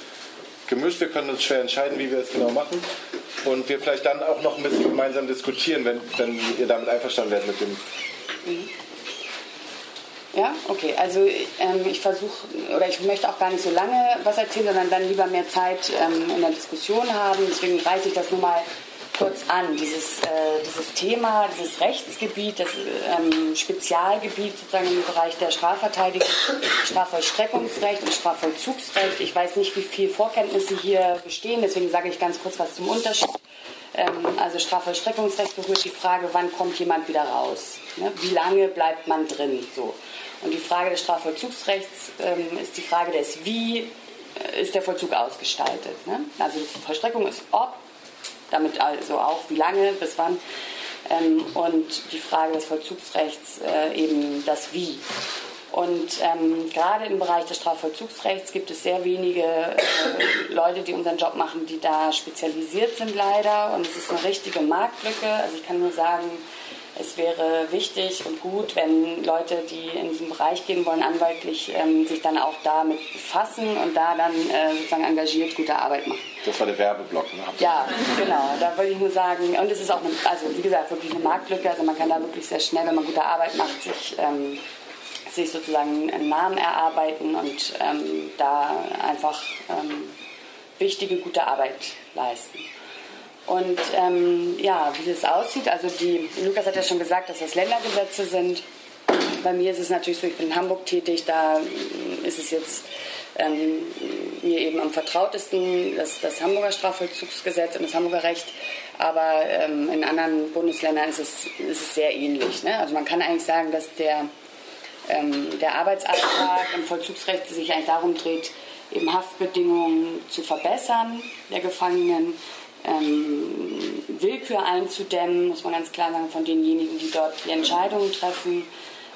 gemischt. Wir können uns schwer entscheiden, wie wir es genau machen. Und wir vielleicht dann auch noch ein bisschen gemeinsam diskutieren, wenn, wenn ihr damit einverstanden werdet mit dem Ja, okay. Also ähm, ich versuche, oder ich möchte auch gar nicht so lange was erzählen, sondern dann lieber mehr Zeit ähm, in der Diskussion haben. Deswegen reiße ich das nur mal kurz an. Dieses, äh, dieses Thema, dieses Rechtsgebiet, das ähm, Spezialgebiet sozusagen im Bereich der Strafverteidigung, Strafvollstreckungsrecht und Strafvollzugsrecht. Ich weiß nicht, wie viel Vorkenntnisse hier bestehen, deswegen sage ich ganz kurz was zum Unterschied. Ähm, also Strafvollstreckungsrecht berührt die Frage, wann kommt jemand wieder raus? Ne? Wie lange bleibt man drin? So. Und die Frage des Strafvollzugsrechts ähm, ist die Frage des, wie äh, ist der Vollzug ausgestaltet? Ne? Also die Vollstreckung ist ob, damit also auch wie lange, bis wann. ähm, und die Frage des Vollzugsrechts äh, eben das Wie. Und ähm, gerade im Bereich des Strafvollzugsrechts gibt es sehr wenige äh, Leute, die unseren Job machen, die da spezialisiert sind leider. Und es ist eine richtige Marktlücke. Also ich kann nur sagen, es wäre wichtig und gut, wenn Leute, die in diesen Bereich gehen wollen, anwaltlich ähm, sich dann auch damit befassen und da dann äh, sozusagen engagiert gute Arbeit machen. Das war der Werbeblock, ne? Ja, genau. Da würde ich nur sagen, und es ist auch, eine, also wie gesagt, wirklich eine Marktlücke. Also man kann da wirklich sehr schnell, wenn man gute Arbeit macht, sich ähm, sich sozusagen einen Namen erarbeiten und ähm, da einfach ähm, wichtige, gute Arbeit leisten. Und ähm, ja, wie es aussieht, also die, Lukas hat ja schon gesagt, dass das Ländergesetze sind. Bei mir ist es natürlich so, ich bin in Hamburg tätig, da ähm, ist es jetzt ähm, mir eben am vertrautesten das, das Hamburger Strafvollzugsgesetz und das Hamburger Recht. Aber ähm, in anderen Bundesländern ist es, ist es sehr ähnlich. Ne? Also man kann eigentlich sagen, dass der ähm, der Arbeitsalltag im Vollzugsrecht sich eigentlich darum dreht, eben Haftbedingungen zu verbessern der Gefangenen, ähm, Willkür einzudämmen, muss man ganz klar sagen, von denjenigen, die dort die Entscheidungen treffen,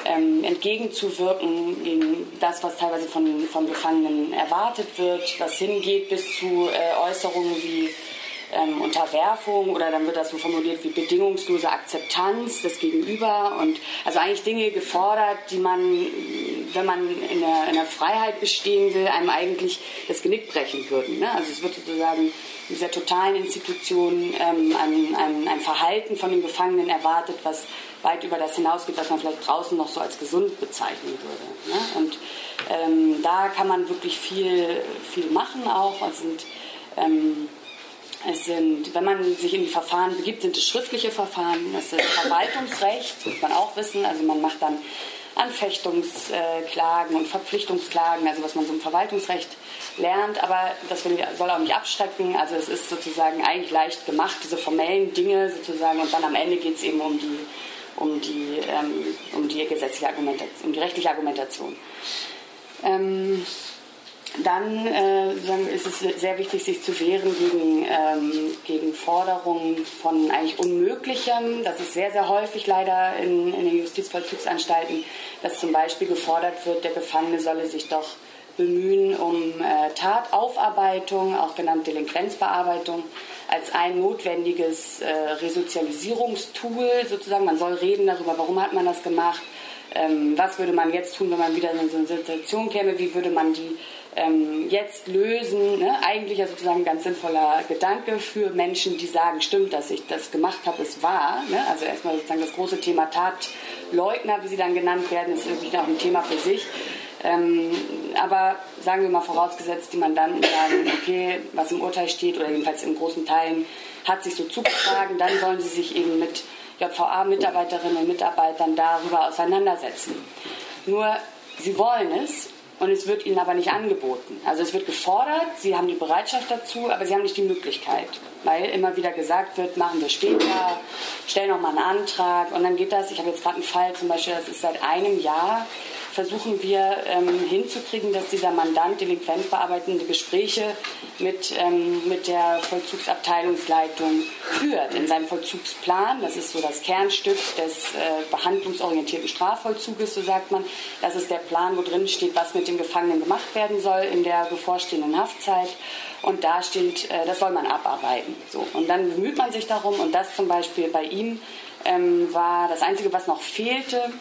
ähm, entgegenzuwirken gegen das, was teilweise von, von Gefangenen erwartet wird, was hingeht bis zu äh, Äußerungen wie ähm, Unterwerfung oder dann wird das so formuliert wie bedingungslose Akzeptanz des Gegenüber und also eigentlich Dinge gefordert, die man, wenn man in der, in der Freiheit bestehen will, einem eigentlich das Genick brechen würden. Ne? Also es wird sozusagen in dieser totalen Institution ähm, ein, ein, ein Verhalten von den Gefangenen erwartet, was weit über das hinausgeht, was man vielleicht draußen noch so als gesund bezeichnen würde. Ne? Und ähm, da kann man wirklich viel, viel machen auch. Es sind ähm, es sind, wenn man sich in die Verfahren begibt, sind es schriftliche Verfahren, das ist Verwaltungsrecht, muss man auch wissen. Also man macht dann Anfechtungsklagen und Verpflichtungsklagen, also was man so im Verwaltungsrecht lernt, aber das soll auch nicht abschrecken. Also es ist sozusagen eigentlich leicht gemacht, diese formellen Dinge sozusagen, und dann am Ende geht es eben um die, um die, ähm, um die gesetzliche Argumentation, um die rechtliche Argumentation. Ähm, dann äh, ist es sehr wichtig, sich zu wehren gegen, ähm, gegen Forderungen von eigentlich Unmöglichem. Das ist sehr, sehr häufig leider in, in den Justizvollzugsanstalten, dass zum Beispiel gefordert wird, der Gefangene solle sich doch bemühen um äh, Tataufarbeitung, auch genannt Delinquenzbearbeitung, als ein notwendiges äh, Resozialisierungstool sozusagen. Man soll reden darüber, warum hat man das gemacht, ähm, was würde man jetzt tun, wenn man wieder in so eine Situation käme, wie würde man die ähm, jetzt lösen. Ne? Eigentlich ja sozusagen ein ganz sinnvoller Gedanke für Menschen, die sagen, stimmt, dass ich das gemacht habe, ist wahr. Ne? Also erstmal sozusagen das große Thema Tatleugner, wie sie dann genannt werden, ist wirklich auch ein Thema für sich. Ähm, aber sagen wir mal vorausgesetzt, die Mandanten sagen, okay, was im Urteil steht oder jedenfalls in großen Teilen hat sich so zugetragen, dann sollen sie sich eben mit JVA-Mitarbeiterinnen und Mitarbeitern darüber auseinandersetzen. Nur sie wollen es und es wird ihnen aber nicht angeboten. Also es wird gefordert, sie haben die Bereitschaft dazu, aber sie haben nicht die Möglichkeit, weil immer wieder gesagt wird, machen wir später, stellen noch mal einen Antrag und dann geht das. Ich habe jetzt gerade einen Fall zum Beispiel, das ist seit einem Jahr versuchen wir ähm, hinzukriegen, dass dieser Mandant delinquenzbearbeitende Gespräche mit, ähm, mit der Vollzugsabteilungsleitung führt in seinem Vollzugsplan. Das ist so das Kernstück des äh, behandlungsorientierten Strafvollzuges, so sagt man. Das ist der Plan, wo drin steht, was mit dem Gefangenen gemacht werden soll in der bevorstehenden Haftzeit. Und da steht, äh, das soll man abarbeiten. So. Und dann bemüht man sich darum. Und das zum Beispiel bei ihm ähm, war das Einzige, was noch fehlte.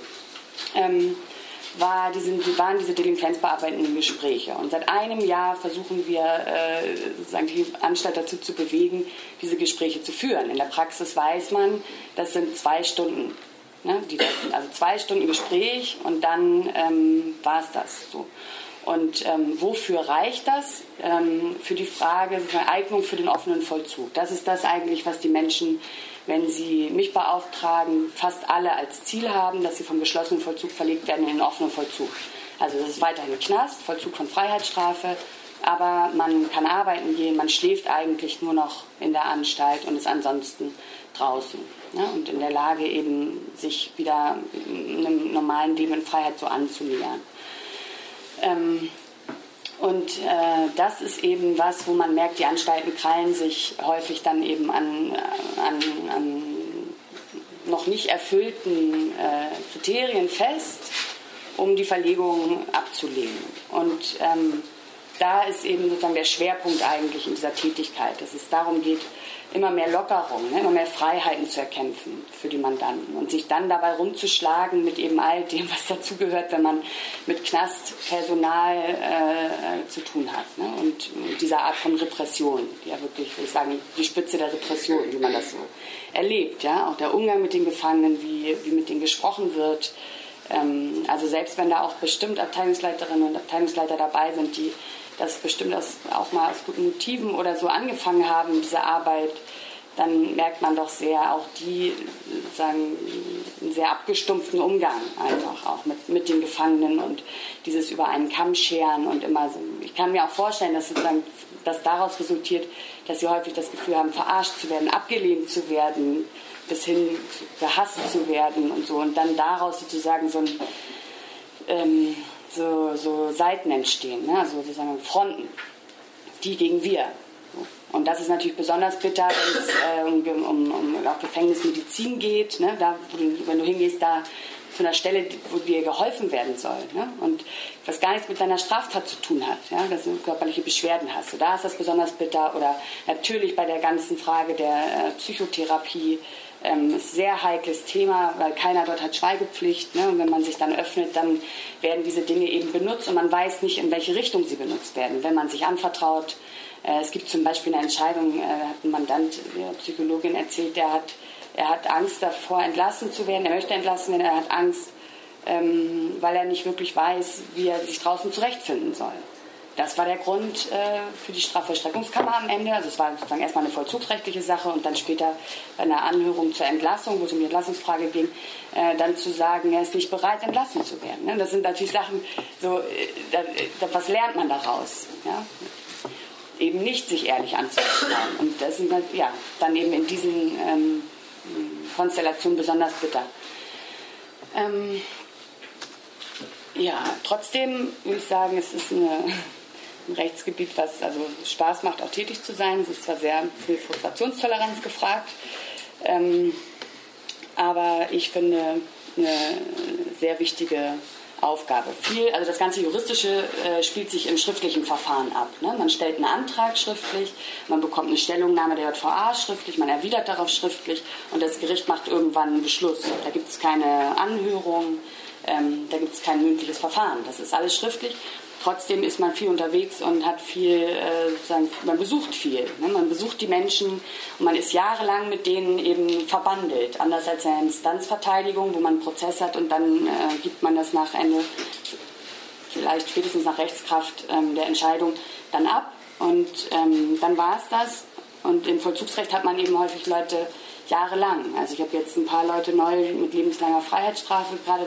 Ähm, war diese, waren diese delinquenzbearbeitenden Gespräche. Und seit einem Jahr versuchen wir, äh, sozusagen die Anstalt dazu zu bewegen, diese Gespräche zu führen. In der Praxis weiß man, das sind zwei Stunden. Ne, die, also zwei Stunden Gespräch und dann ähm, war es das. So. Und ähm, wofür reicht das? Ähm, für die Frage, Eignung für den offenen Vollzug. Das ist das eigentlich, was die Menschen wenn sie mich beauftragen, fast alle als Ziel haben, dass sie vom geschlossenen Vollzug verlegt werden in den offenen Vollzug. Also das ist weiterhin Knast, Vollzug von Freiheitsstrafe, aber man kann arbeiten gehen, man schläft eigentlich nur noch in der Anstalt und ist ansonsten draußen ne, und in der Lage eben sich wieder einem normalen Leben in Freiheit so anzunähern. Ähm, und äh, das ist eben was, wo man merkt, die Anstalten krallen sich häufig dann eben an, an, an noch nicht erfüllten äh, Kriterien fest, um die Verlegung abzulehnen. Und ähm, da ist eben sozusagen der Schwerpunkt eigentlich in dieser Tätigkeit, dass es darum geht, immer mehr Lockerung, ne, immer mehr Freiheiten zu erkämpfen für die Mandanten und sich dann dabei rumzuschlagen mit eben all dem, was dazugehört, wenn man mit Knastpersonal äh, zu tun hat. Ne, und, und dieser Art von Repression, die ja wirklich, würde ich sagen, die Spitze der Repression, wie man das so erlebt. Ja? Auch der Umgang mit den Gefangenen, wie, wie mit denen gesprochen wird. Ähm, also selbst wenn da auch bestimmt Abteilungsleiterinnen und Abteilungsleiter dabei sind, die das bestimmt aus, auch mal aus guten Motiven oder so angefangen haben, diese Arbeit, dann merkt man doch sehr auch die, sagen, einen sehr abgestumpften Umgang einfach auch mit, mit den Gefangenen und dieses über einen Kamm scheren und immer so. Ich kann mir auch vorstellen, dass sozusagen das daraus resultiert, dass sie häufig das Gefühl haben, verarscht zu werden, abgelehnt zu werden, bis hin gehasst zu werden und so. Und dann daraus sozusagen so ein ähm, so, so Seiten entstehen, ne? also sozusagen Fronten, die gegen wir. Und das ist natürlich besonders bitter, wenn es äh, um, um, um Gefängnismedizin geht. Ne? Da, wenn du hingehst, da zu einer Stelle, wo dir geholfen werden soll. Ne? Und was gar nichts mit deiner Straftat zu tun hat, ja? dass du körperliche Beschwerden hast. So, da ist das besonders bitter. Oder natürlich bei der ganzen Frage der äh, Psychotherapie ähm, ist ein sehr heikles Thema, weil keiner dort hat Schweigepflicht. Ne? Und wenn man sich dann öffnet, dann werden diese Dinge eben benutzt und man weiß nicht, in welche Richtung sie benutzt werden. Wenn man sich anvertraut, äh, es gibt zum Beispiel eine Entscheidung, äh, hat ein Mandant, eine Psychologin erzählt, der hat, er hat Angst davor, entlassen zu werden. Er möchte entlassen werden, er hat Angst, ähm, weil er nicht wirklich weiß, wie er sich draußen zurechtfinden soll. Das war der Grund äh, für die Strafvollstreckungskammer am Ende. Also es war sozusagen erstmal eine vollzugsrechtliche Sache und dann später bei einer Anhörung zur Entlassung, wo es um die Entlassungsfrage ging, äh, dann zu sagen, er ist nicht bereit, entlassen zu werden. Ne? Das sind natürlich Sachen, so, äh, da, was lernt man daraus? Ja? Eben nicht sich ehrlich anzuschauen. Und das sind halt, ja, dann eben in diesen ähm, Konstellationen besonders bitter. Ähm, ja, trotzdem würde ich sagen, es ist eine ein Rechtsgebiet, was also Spaß macht, auch tätig zu sein. Es ist zwar sehr viel Frustrationstoleranz gefragt, ähm, aber ich finde eine sehr wichtige Aufgabe. Viel, also das ganze Juristische äh, spielt sich im schriftlichen Verfahren ab. Ne? Man stellt einen Antrag schriftlich, man bekommt eine Stellungnahme der JVA schriftlich, man erwidert darauf schriftlich und das Gericht macht irgendwann einen Beschluss. Da gibt es keine Anhörung, ähm, da gibt es kein mündliches Verfahren. Das ist alles schriftlich Trotzdem ist man viel unterwegs und hat viel, äh, man besucht viel. Ne? Man besucht die Menschen und man ist jahrelang mit denen eben verbandelt. Anders als in der Instanzverteidigung, wo man einen Prozess hat und dann äh, gibt man das nach Ende, vielleicht spätestens nach Rechtskraft ähm, der Entscheidung, dann ab. Und ähm, dann war es das. Und im Vollzugsrecht hat man eben häufig Leute jahrelang. Also ich habe jetzt ein paar Leute neu mit lebenslanger Freiheitsstrafe gerade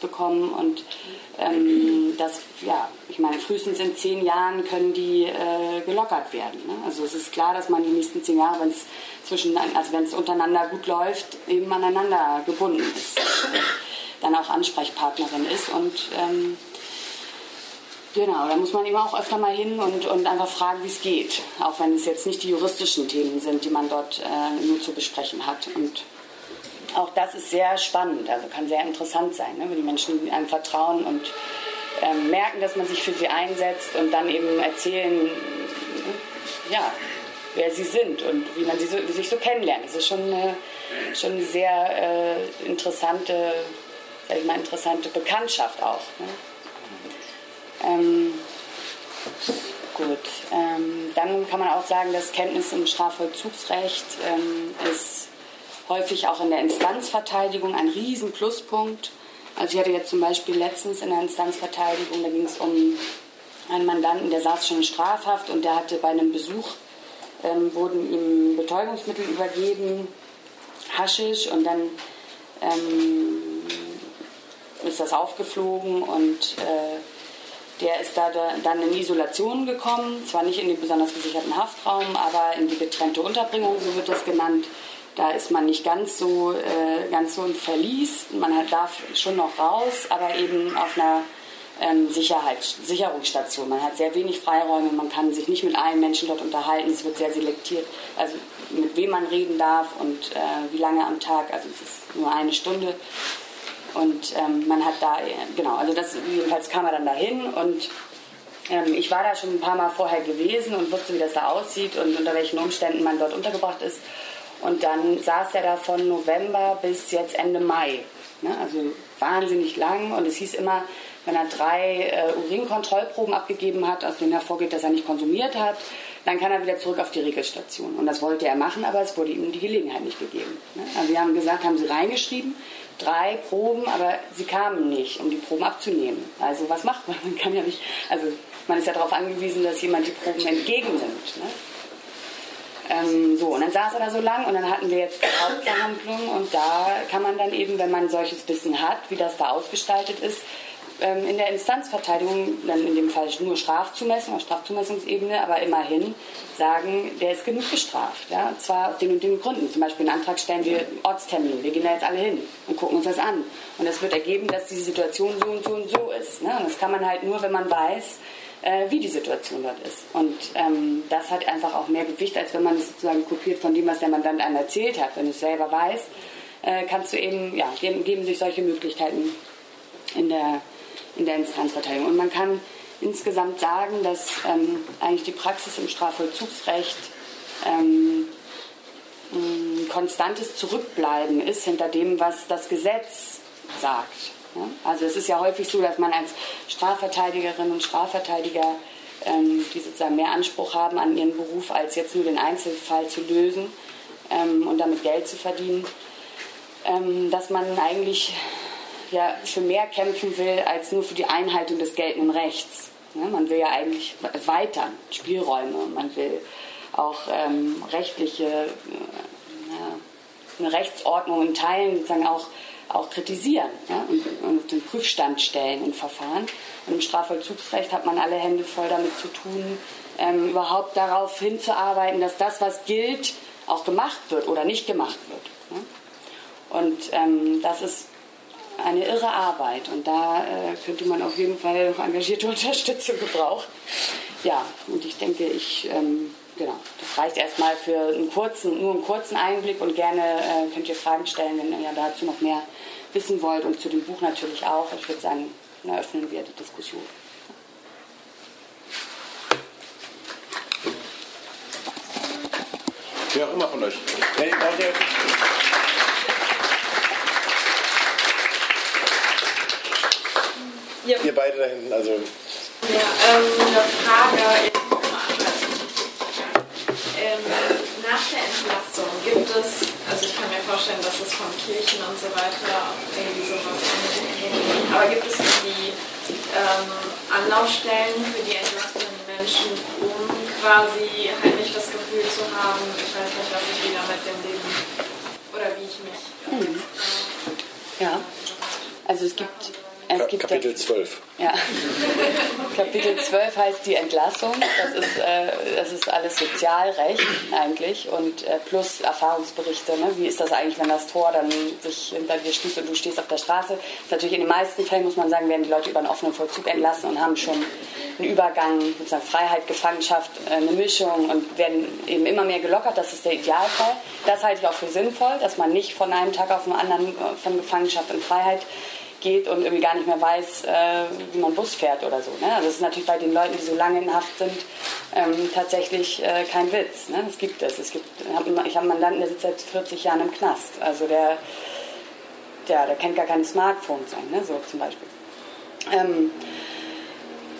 bekommen und ähm, das, ja, ich meine, frühestens in zehn Jahren können die äh, gelockert werden. Ne? Also es ist klar, dass man die nächsten zehn Jahre, wenn es zwischen, also wenn es untereinander gut läuft, eben aneinander gebunden ist, dann auch Ansprechpartnerin ist und ähm, Genau, da muss man eben auch öfter mal hin und, und einfach fragen, wie es geht. Auch wenn es jetzt nicht die juristischen Themen sind, die man dort äh, nur zu besprechen hat. Und auch das ist sehr spannend, also kann sehr interessant sein, ne? wenn die Menschen einem vertrauen und ähm, merken, dass man sich für sie einsetzt und dann eben erzählen, ja, wer sie sind und wie man sie so, sich so kennenlernt. Das ist schon eine, schon eine sehr äh, interessante, sag ich mal, interessante Bekanntschaft auch. Ne? Ähm, gut, ähm, dann kann man auch sagen, dass Kenntnis im Strafvollzugsrecht ähm, ist häufig auch in der Instanzverteidigung ein riesen Pluspunkt. Also ich hatte jetzt zum Beispiel letztens in der Instanzverteidigung, da ging es um einen Mandanten, der saß schon in Strafhaft und der hatte bei einem Besuch, ähm, wurden ihm Betäubungsmittel übergeben, Haschisch und dann ähm, ist das aufgeflogen und äh, der ist da dann in Isolation gekommen, zwar nicht in den besonders gesicherten Haftraum, aber in die getrennte Unterbringung, so wird das genannt. Da ist man nicht ganz so, äh, ganz so im Verlies. Man darf schon noch raus, aber eben auf einer ähm, Sicherheit, Sicherungsstation. Man hat sehr wenig Freiräume, man kann sich nicht mit allen Menschen dort unterhalten, es wird sehr selektiert, also mit wem man reden darf und äh, wie lange am Tag, also es ist nur eine Stunde. Und ähm, man hat da, genau, also das jedenfalls kam er dann dahin und ähm, ich war da schon ein paar Mal vorher gewesen und wusste, wie das da aussieht und unter welchen Umständen man dort untergebracht ist. Und dann saß er da von November bis jetzt Ende Mai. Ne? Also wahnsinnig lang und es hieß immer, wenn er drei äh, Urinkontrollproben abgegeben hat, aus denen hervorgeht, dass er nicht konsumiert hat, dann kann er wieder zurück auf die Regelstation. Und das wollte er machen, aber es wurde ihm die Gelegenheit nicht gegeben. Ne? Also wir haben gesagt, haben sie reingeschrieben, drei Proben, aber sie kamen nicht, um die Proben abzunehmen. Also was macht man? Man kann ja nicht, also man ist ja darauf angewiesen, dass jemand die Proben entgegennimmt. Ne? Ähm, so, und dann saß er da so lang und dann hatten wir jetzt die Hauptverhandlung und da kann man dann eben, wenn man solches Wissen hat, wie das da ausgestaltet ist, ähm, in der Instanzverteidigung, dann in dem Fall nur Strafzumessung, auf Strafzumessungsebene, aber immerhin sagen, der ist genug gestraft. Ja? Zwar aus den und den Gründen. Zum Beispiel einen Antrag stellen wir Ortstermin, wir gehen da jetzt alle hin und gucken uns das an. Und es wird ergeben, dass die Situation so und so und so ist. Ne? Und das kann man halt nur, wenn man weiß, äh, wie die Situation dort ist. Und ähm, das hat einfach auch mehr Gewicht, als wenn man es sozusagen kopiert von dem, was der Mandant einem erzählt hat. Wenn du es selber weißt, äh, kannst du eben, ja, geben, geben sich solche Möglichkeiten in der, in der Instanzverteidigung. Und man kann insgesamt sagen, dass ähm, eigentlich die Praxis im Strafvollzugsrecht ähm, konstantes Zurückbleiben ist hinter dem, was das Gesetz sagt. Also es ist ja häufig so, dass man als Strafverteidigerin und Strafverteidiger, ähm, die sozusagen mehr Anspruch haben an ihren Beruf, als jetzt nur den Einzelfall zu lösen ähm, und damit Geld zu verdienen, ähm, dass man eigentlich ja, für mehr kämpfen will als nur für die Einhaltung des geltenden Rechts. Ja, man will ja eigentlich erweitern, Spielräume, man will auch ähm, rechtliche, äh, eine Rechtsordnung in Teilen sozusagen auch auch kritisieren ja, und, und auf den Prüfstand stellen in Verfahren. Und im Strafvollzugsrecht hat man alle Hände voll damit zu tun, ähm, überhaupt darauf hinzuarbeiten, dass das, was gilt, auch gemacht wird oder nicht gemacht wird. Ja. Und ähm, das ist eine irre Arbeit und da äh, könnte man auf jeden Fall noch engagierte Unterstützung gebrauchen. Ja, und ich denke, ich ähm, genau, das reicht erstmal für einen kurzen, nur einen kurzen Einblick und gerne äh, könnt ihr Fragen stellen, wenn ihr dazu noch mehr wissen wollt und zu dem Buch natürlich auch. Ich würde sagen, eröffnen wir die Diskussion. Wer auch immer von euch. Hey, ja. Ihr beide da hinten, also. Ja, ähm, eine Frage ähm, nach der Entlassung gibt es, also ich kann mir vorstellen, dass es von Kirchen und so weiter irgendwie sowas anhängt, aber gibt es irgendwie ähm, Anlaufstellen für die entlassenen Menschen, um quasi halt nicht das Gefühl zu haben, ich weiß nicht, was ich wieder mit dem Leben oder wie ich mich. Äh, mhm. Ja, also es gibt es gibt Kapitel 12. Ja. Kapitel 12 heißt die Entlassung. Das ist, äh, das ist alles Sozialrecht eigentlich und äh, plus Erfahrungsberichte. Ne? Wie ist das eigentlich, wenn das Tor dann sich hinter dir schließt und du stehst auf der Straße? Das ist natürlich in den meisten Fällen, muss man sagen, werden die Leute über einen offenen Vollzug entlassen und haben schon einen Übergang, sozusagen Freiheit, Gefangenschaft, äh, eine Mischung und werden eben immer mehr gelockert. Das ist der Idealfall. Das halte ich auch für sinnvoll, dass man nicht von einem Tag auf den anderen äh, von Gefangenschaft in Freiheit geht und irgendwie gar nicht mehr weiß, äh, wie man Bus fährt oder so. Ne? Also das ist natürlich bei den Leuten, die so lange in Haft sind, ähm, tatsächlich äh, kein Witz. Ne? Das gibt es. es gibt, ich habe einen Mandanten, der sitzt seit 40 Jahren im Knast. Also der, der, der kennt gar keine Smartphones an, ne? so zum Beispiel. Ähm,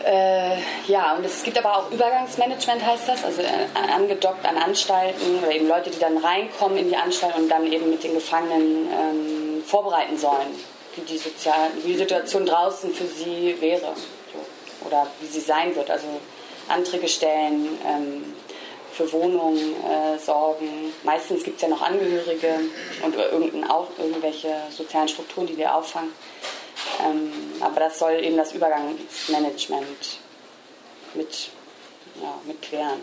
äh, ja, und es gibt aber auch Übergangsmanagement, heißt das, also äh, angedockt an Anstalten oder eben Leute, die dann reinkommen in die Anstalt und dann eben mit den Gefangenen ähm, vorbereiten sollen wie die, Sozial wie die Situation draußen für sie wäre so. oder wie sie sein wird. Also Anträge stellen, ähm, für Wohnungen äh, sorgen. Meistens gibt es ja noch Angehörige und auch irgendwelche sozialen Strukturen, die wir auffangen. Ähm, aber das soll eben das Übergangsmanagement mit, ja, mit klären.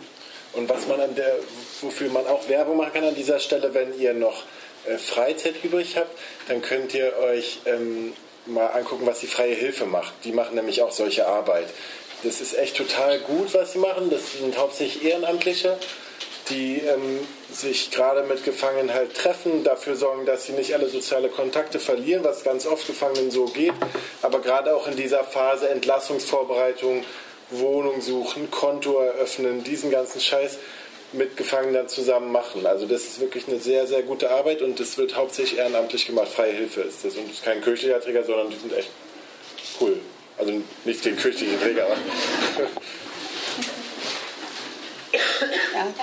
Und was man an der, wofür man auch Werbung machen kann an dieser Stelle, wenn ihr noch äh, Freizeit übrig habt, dann könnt ihr euch ähm, mal angucken, was die Freie Hilfe macht. Die machen nämlich auch solche Arbeit. Das ist echt total gut, was sie machen. Das sind hauptsächlich Ehrenamtliche, die ähm, sich gerade mit Gefangenen halt treffen, dafür sorgen, dass sie nicht alle soziale Kontakte verlieren, was ganz oft Gefangenen so geht. Aber gerade auch in dieser Phase Entlassungsvorbereitung, Wohnung suchen, Konto eröffnen, diesen ganzen Scheiß mit Gefangenen zusammen machen. Also das ist wirklich eine sehr, sehr gute Arbeit und das wird hauptsächlich ehrenamtlich gemacht. Freie Hilfe ist das und es ist kein kirchlicher Träger, sondern die sind echt cool. Also nicht den kirchlichen Träger, aber Ähm,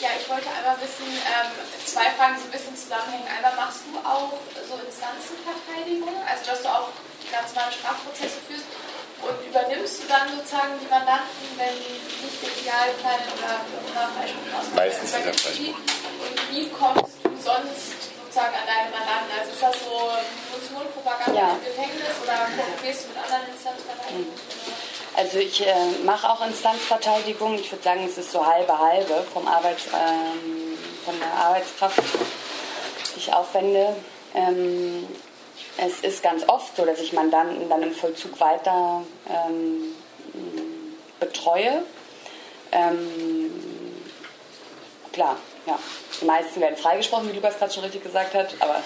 ja, ich wollte einmal wissen, ähm, zwei Fragen, die so ein bisschen zusammenhängen. Einmal machst du auch so Instanzenverteidigung, also dass du auch ganz normale Strafprozesse führst und übernimmst du dann sozusagen die Mandanten, wenn nicht der Idealplan oder ein paar Beispiele aus Meistens ist das Beispiel. Und wie kommst du sonst sozusagen an deine Mandanten? Also ist das so Munition, Propaganda Ja. im Gefängnis oder gehst du mit anderen Instanzverteidigungen? Also ich äh, mache auch Instanzverteidigung. Ich würde sagen, es ist so halbe halbe vom Arbeits, ähm, von der Arbeitskraft, die ich aufwende. Ähm, es ist ganz oft so, dass ich Mandanten dann im Vollzug weiter ähm, betreue. Ähm, klar, ja. Die meisten werden freigesprochen, wie Lukas gerade schon richtig gesagt hat, aber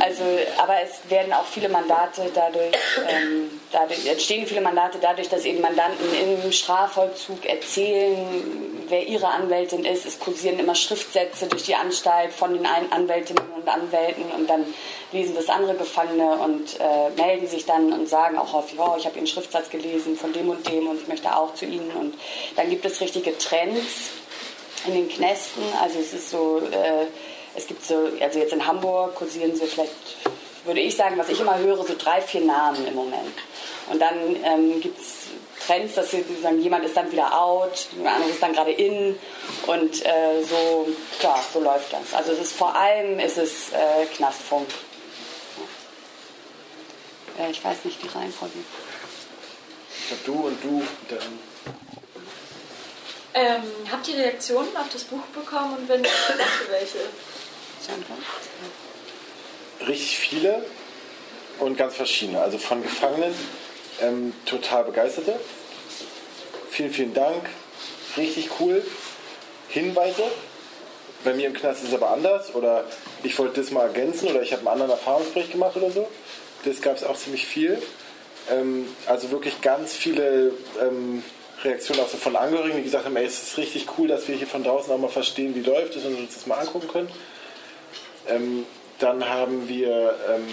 also, aber es werden auch viele Mandate dadurch, ähm, dadurch, entstehen viele Mandate dadurch, dass eben Mandanten im Strafvollzug erzählen, wer ihre Anwältin ist. Es kursieren immer Schriftsätze durch die Anstalt von den Anwältinnen und Anwälten und dann lesen das andere Gefangene und äh, melden sich dann und sagen auch häufig, oh, ich habe Ihren Schriftsatz gelesen von dem und dem und ich möchte auch zu Ihnen. Und dann gibt es richtige Trends in den Knästen. Also es ist so, äh, es gibt so, also jetzt in Hamburg kursieren so vielleicht, würde ich sagen, was ich immer höre, so drei, vier Namen im Moment. Und dann ähm, gibt es Trends, dass sagen, jemand ist dann wieder out, jemand anderes ist dann gerade in und äh, so, ja, so läuft das. Also es ist vor allem ist es äh, Knastfunk. Ja. Äh, ich weiß nicht die Reihenfolge. ich glaube du und du, dann Ähm, habt ihr Reaktionen auf das Buch bekommen und wenn ja, welche? Richtig viele und ganz verschiedene. Also von Gefangenen ähm, total begeisterte. Vielen, vielen Dank. Richtig cool. Hinweise. Bei mir im Knast ist es aber anders. Oder ich wollte das mal ergänzen oder ich habe einen anderen Erfahrungsbericht gemacht oder so. Das gab es auch ziemlich viel. Ähm, also wirklich ganz viele ähm, Reaktionen auch so von Angehörigen, die gesagt haben, ey, es ist richtig cool, dass wir hier von draußen auch mal verstehen, wie läuft es und uns das mal angucken können. Ähm, dann haben wir ähm,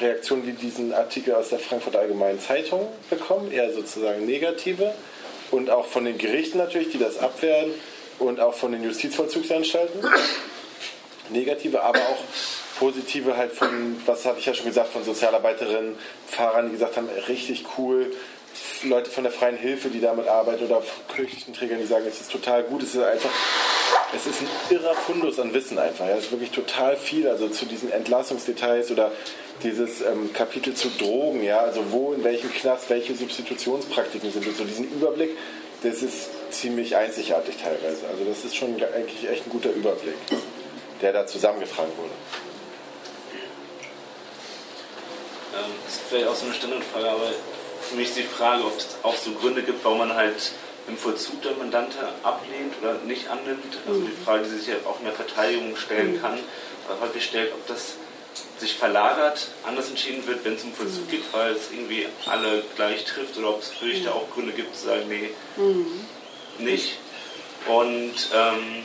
Reaktionen wie diesen Artikel aus der Frankfurter Allgemeinen Zeitung bekommen, eher sozusagen negative. Und auch von den Gerichten natürlich, die das abwehren. Und auch von den Justizvollzugsanstalten. Negative, aber auch positive halt von, was hatte ich ja schon gesagt, von Sozialarbeiterinnen, Pfarrern, die gesagt haben, richtig cool. Leute von der Freien Hilfe, die damit arbeiten oder kirchlichen Trägern, die sagen, es ist total gut, es ist einfach es ist ein irrer Fundus an Wissen einfach. Ja. Es ist wirklich total viel, also zu diesen Entlassungsdetails oder dieses ähm, Kapitel zu Drogen, ja, also wo, in welchem Knast, welche Substitutionspraktiken sind so diesen Überblick, das ist ziemlich einzigartig teilweise. Also das ist schon eigentlich echt ein guter Überblick, der da zusammengetragen wurde. Ähm, das ist vielleicht auch so eine Standardfrage, aber für mich ist die Frage, ob es auch so Gründe gibt, warum man halt im Vollzug der Mandante ablehnt oder nicht annimmt. Also die Frage, die sich ja auch in der Verteidigung stellen kann, äh, häufig stellt, ob das sich verlagert, anders entschieden wird, wenn es um Vollzug geht, weil es irgendwie alle gleich trifft oder ob es für dich da auch Gründe gibt zu sagen, nee, nicht. Und ähm,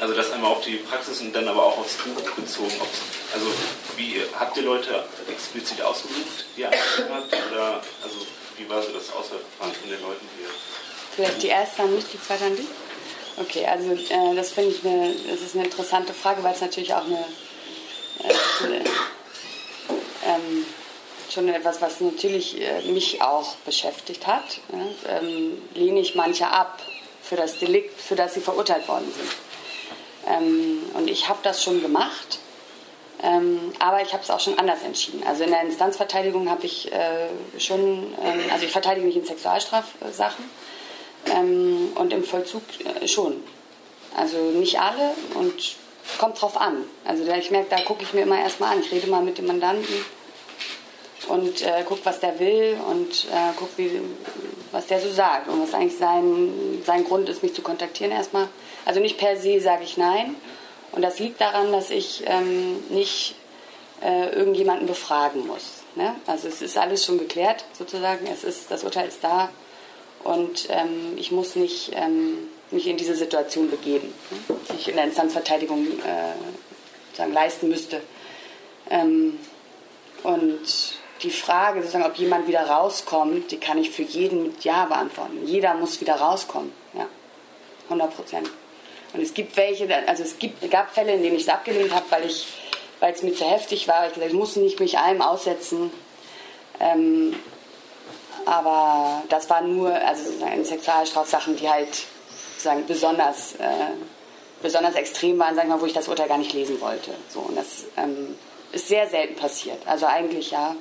also das einmal auf die Praxis und dann aber auch aufs Buch bezogen. Also wie habt ihr Leute explizit ausgesucht, die ihr habt? Oder also wie war so das Auswahlverfahren von den Leuten hier? Vielleicht die erste an mich, die zweite an dich? Okay, also äh, das finde ich eine, das ist eine interessante Frage, weil es natürlich auch eine, äh, eine ähm, schon etwas, was natürlich äh, mich auch beschäftigt hat. Ja? Ähm, lehne ich manche ab für das Delikt, für das sie verurteilt worden sind. Ähm, und ich habe das schon gemacht, ähm, aber ich habe es auch schon anders entschieden. Also in der Instanzverteidigung habe ich äh, schon, ähm, also ich verteidige mich in Sexualstrafsachen ähm, und im Vollzug äh, schon. Also nicht alle und kommt drauf an. Also ich merke, da gucke ich mir immer erstmal an. Ich rede mal mit dem Mandanten und äh, guckt, was der will und äh, guckt, wie, was der so sagt und was eigentlich sein, sein Grund ist, mich zu kontaktieren erstmal. Also nicht per se sage ich nein. Und das liegt daran, dass ich ähm, nicht äh, irgendjemanden befragen muss. Ne? Also es ist alles schon geklärt sozusagen. Es ist, das Urteil ist da und ähm, ich muss nicht ähm, mich in diese Situation begeben, ne? die ich in der Instanzverteidigung äh, leisten müsste. Ähm, und die Frage, sozusagen, ob jemand wieder rauskommt, die kann ich für jeden mit Ja beantworten. Jeder muss wieder rauskommen. Ja, 100 Prozent. Und es gibt welche, also es gibt, gab Fälle, in denen ich es abgelehnt habe, weil ich, weil es mir zu heftig war. Ich gesagt, ich muss nicht mich allem aussetzen. Ähm, aber das waren nur, also sozusagen Sexualstrafsachen, die halt sozusagen besonders, äh, besonders extrem waren, sagen wir mal, wo ich das Urteil gar nicht lesen wollte. So, und das ähm, ist sehr selten passiert. Also eigentlich ja,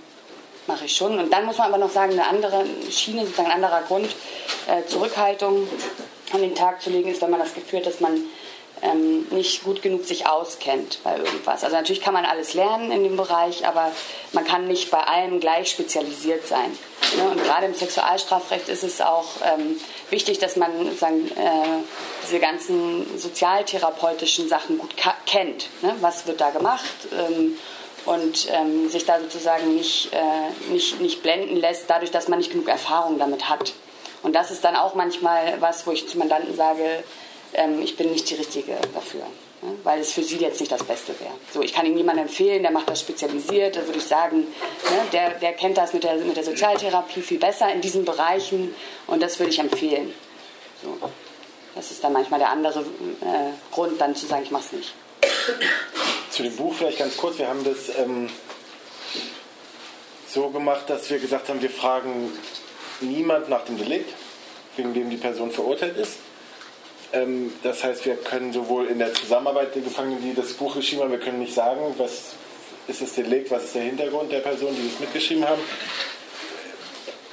mache ich schon. Und dann muss man aber noch sagen, eine andere Schiene, sozusagen ein anderer Grund, äh, Zurückhaltung an den Tag zu legen, ist, wenn man das Gefühl hat, dass man ähm, nicht gut genug sich auskennt bei irgendwas. Also natürlich kann man alles lernen in dem Bereich, aber man kann nicht bei allem gleich spezialisiert sein. Ne? Und gerade im Sexualstrafrecht ist es auch ähm, wichtig, dass man sozusagen, äh, diese ganzen sozialtherapeutischen Sachen gut kennt. Ne? Was wird da gemacht? Ähm, und ähm, sich da sozusagen nicht, äh, nicht, nicht blenden lässt, dadurch, dass man nicht genug Erfahrung damit hat. Und das ist dann auch manchmal was, wo ich zu Mandanten sage, ähm, ich bin nicht die Richtige dafür. Ne? Weil es für sie jetzt nicht das Beste wäre. So, ich kann Ihnen jemanden empfehlen, der macht das spezialisiert, da würde ich sagen, ne, der, der kennt das mit der, mit der Sozialtherapie viel besser in diesen Bereichen und das würde ich empfehlen. So. Das ist dann manchmal der andere äh, Grund, dann zu sagen, ich mache es nicht. Zu dem Buch vielleicht ganz kurz. Wir haben das ähm, so gemacht, dass wir gesagt haben, wir fragen niemand nach dem Delikt, wegen dem die Person verurteilt ist. Ähm, das heißt, wir können sowohl in der Zusammenarbeit der Gefangenen, die das Buch geschrieben haben, wir können nicht sagen, was ist das Delikt, was ist der Hintergrund der Person, die es mitgeschrieben haben.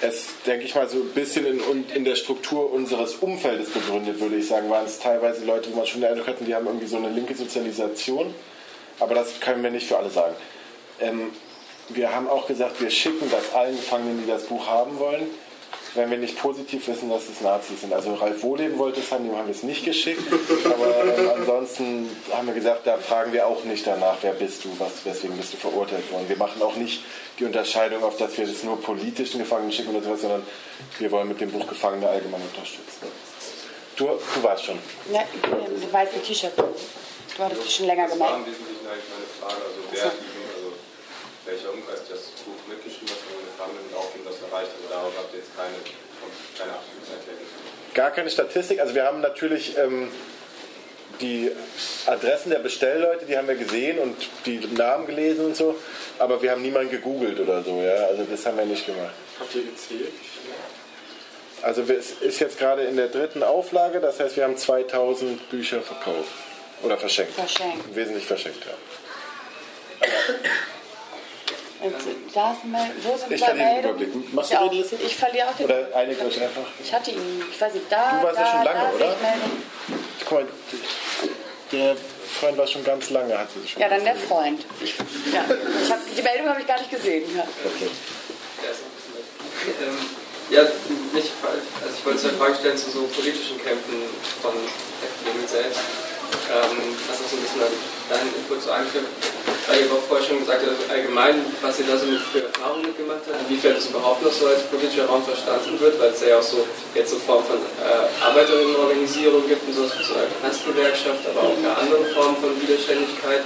Es, denke ich mal, so ein bisschen in, in der Struktur unseres Umfeldes begründet, würde ich sagen, waren es teilweise Leute, wo man schon den Eindruck hatten, die haben irgendwie so eine linke Sozialisation. Aber das können wir nicht für alle sagen. Ähm, wir haben auch gesagt, wir schicken das allen Gefangenen, die das Buch haben wollen wenn wir nicht positiv wissen, dass es Nazis sind. Also Ralf Wohleben wollte es haben, dem haben wir es nicht geschickt. Aber ähm, ansonsten haben wir gesagt, da fragen wir auch nicht danach, wer bist du, was, weswegen bist du verurteilt worden. Wir machen auch nicht die Unterscheidung, auf dass wir das nur politischen Gefangenen schicken oder sowas, sondern wir wollen mit dem Buch Gefangene allgemein unterstützen. Du, du warst schon. Ja, du weißt ein T-Shirt. Du hattest dich schon länger gemacht. Das war im Wesentlichen eigentlich meine Frage. Also, wer, also welcher Umkreis das Buch mitgeschrieben hat, Gefangenen auch ihm das erreicht, aber darauf habt ihr jetzt keine, keine absolute Erkenntnis. Gar keine Statistik. Also wir haben natürlich ähm, die Adressen der Bestellleute, die haben wir gesehen und die Namen gelesen und so, aber wir haben niemanden gegoogelt oder so, ja. Also das haben wir nicht gemacht. Habt ihr gezählt? Also es ist jetzt gerade in der dritten Auflage, das heißt wir haben 2000 Bücher verkauft oder verschenkt. Verschenkt. Wesentlich verschenkt, ja. Da sind wir, wo sind ich verliere den Überblick. Machst du ich, auch, ich verliere auch den Oder einigt euch einfach. Ich hatte ihn, ich weiß nicht, da. Du warst da, ja schon lange, oder? Guck mal, der Freund war schon ganz lange, hat sie schon. Ja, dann der Freund. Ich, ja, ich hab, die Meldung habe ich gar nicht gesehen. Ja. Okay. Ähm, ja, nicht, also ich wollte eine Frage stellen zu so politischen Kämpfen von Häftlingen selbst. Ähm, auch so ein bisschen deinen Input so anknüpft weil ihr auch vorher schon gesagt habt, allgemein, was ihr da so für Erfahrungen mitgemacht habt, inwiefern das überhaupt noch so als politischer Raum verstanden wird, weil es ja auch so jetzt so Form von äh, Arbeiterinnenorganisierung gibt und so, so eine Knastgewerkschaft, aber auch eine andere Form von Widerständigkeit.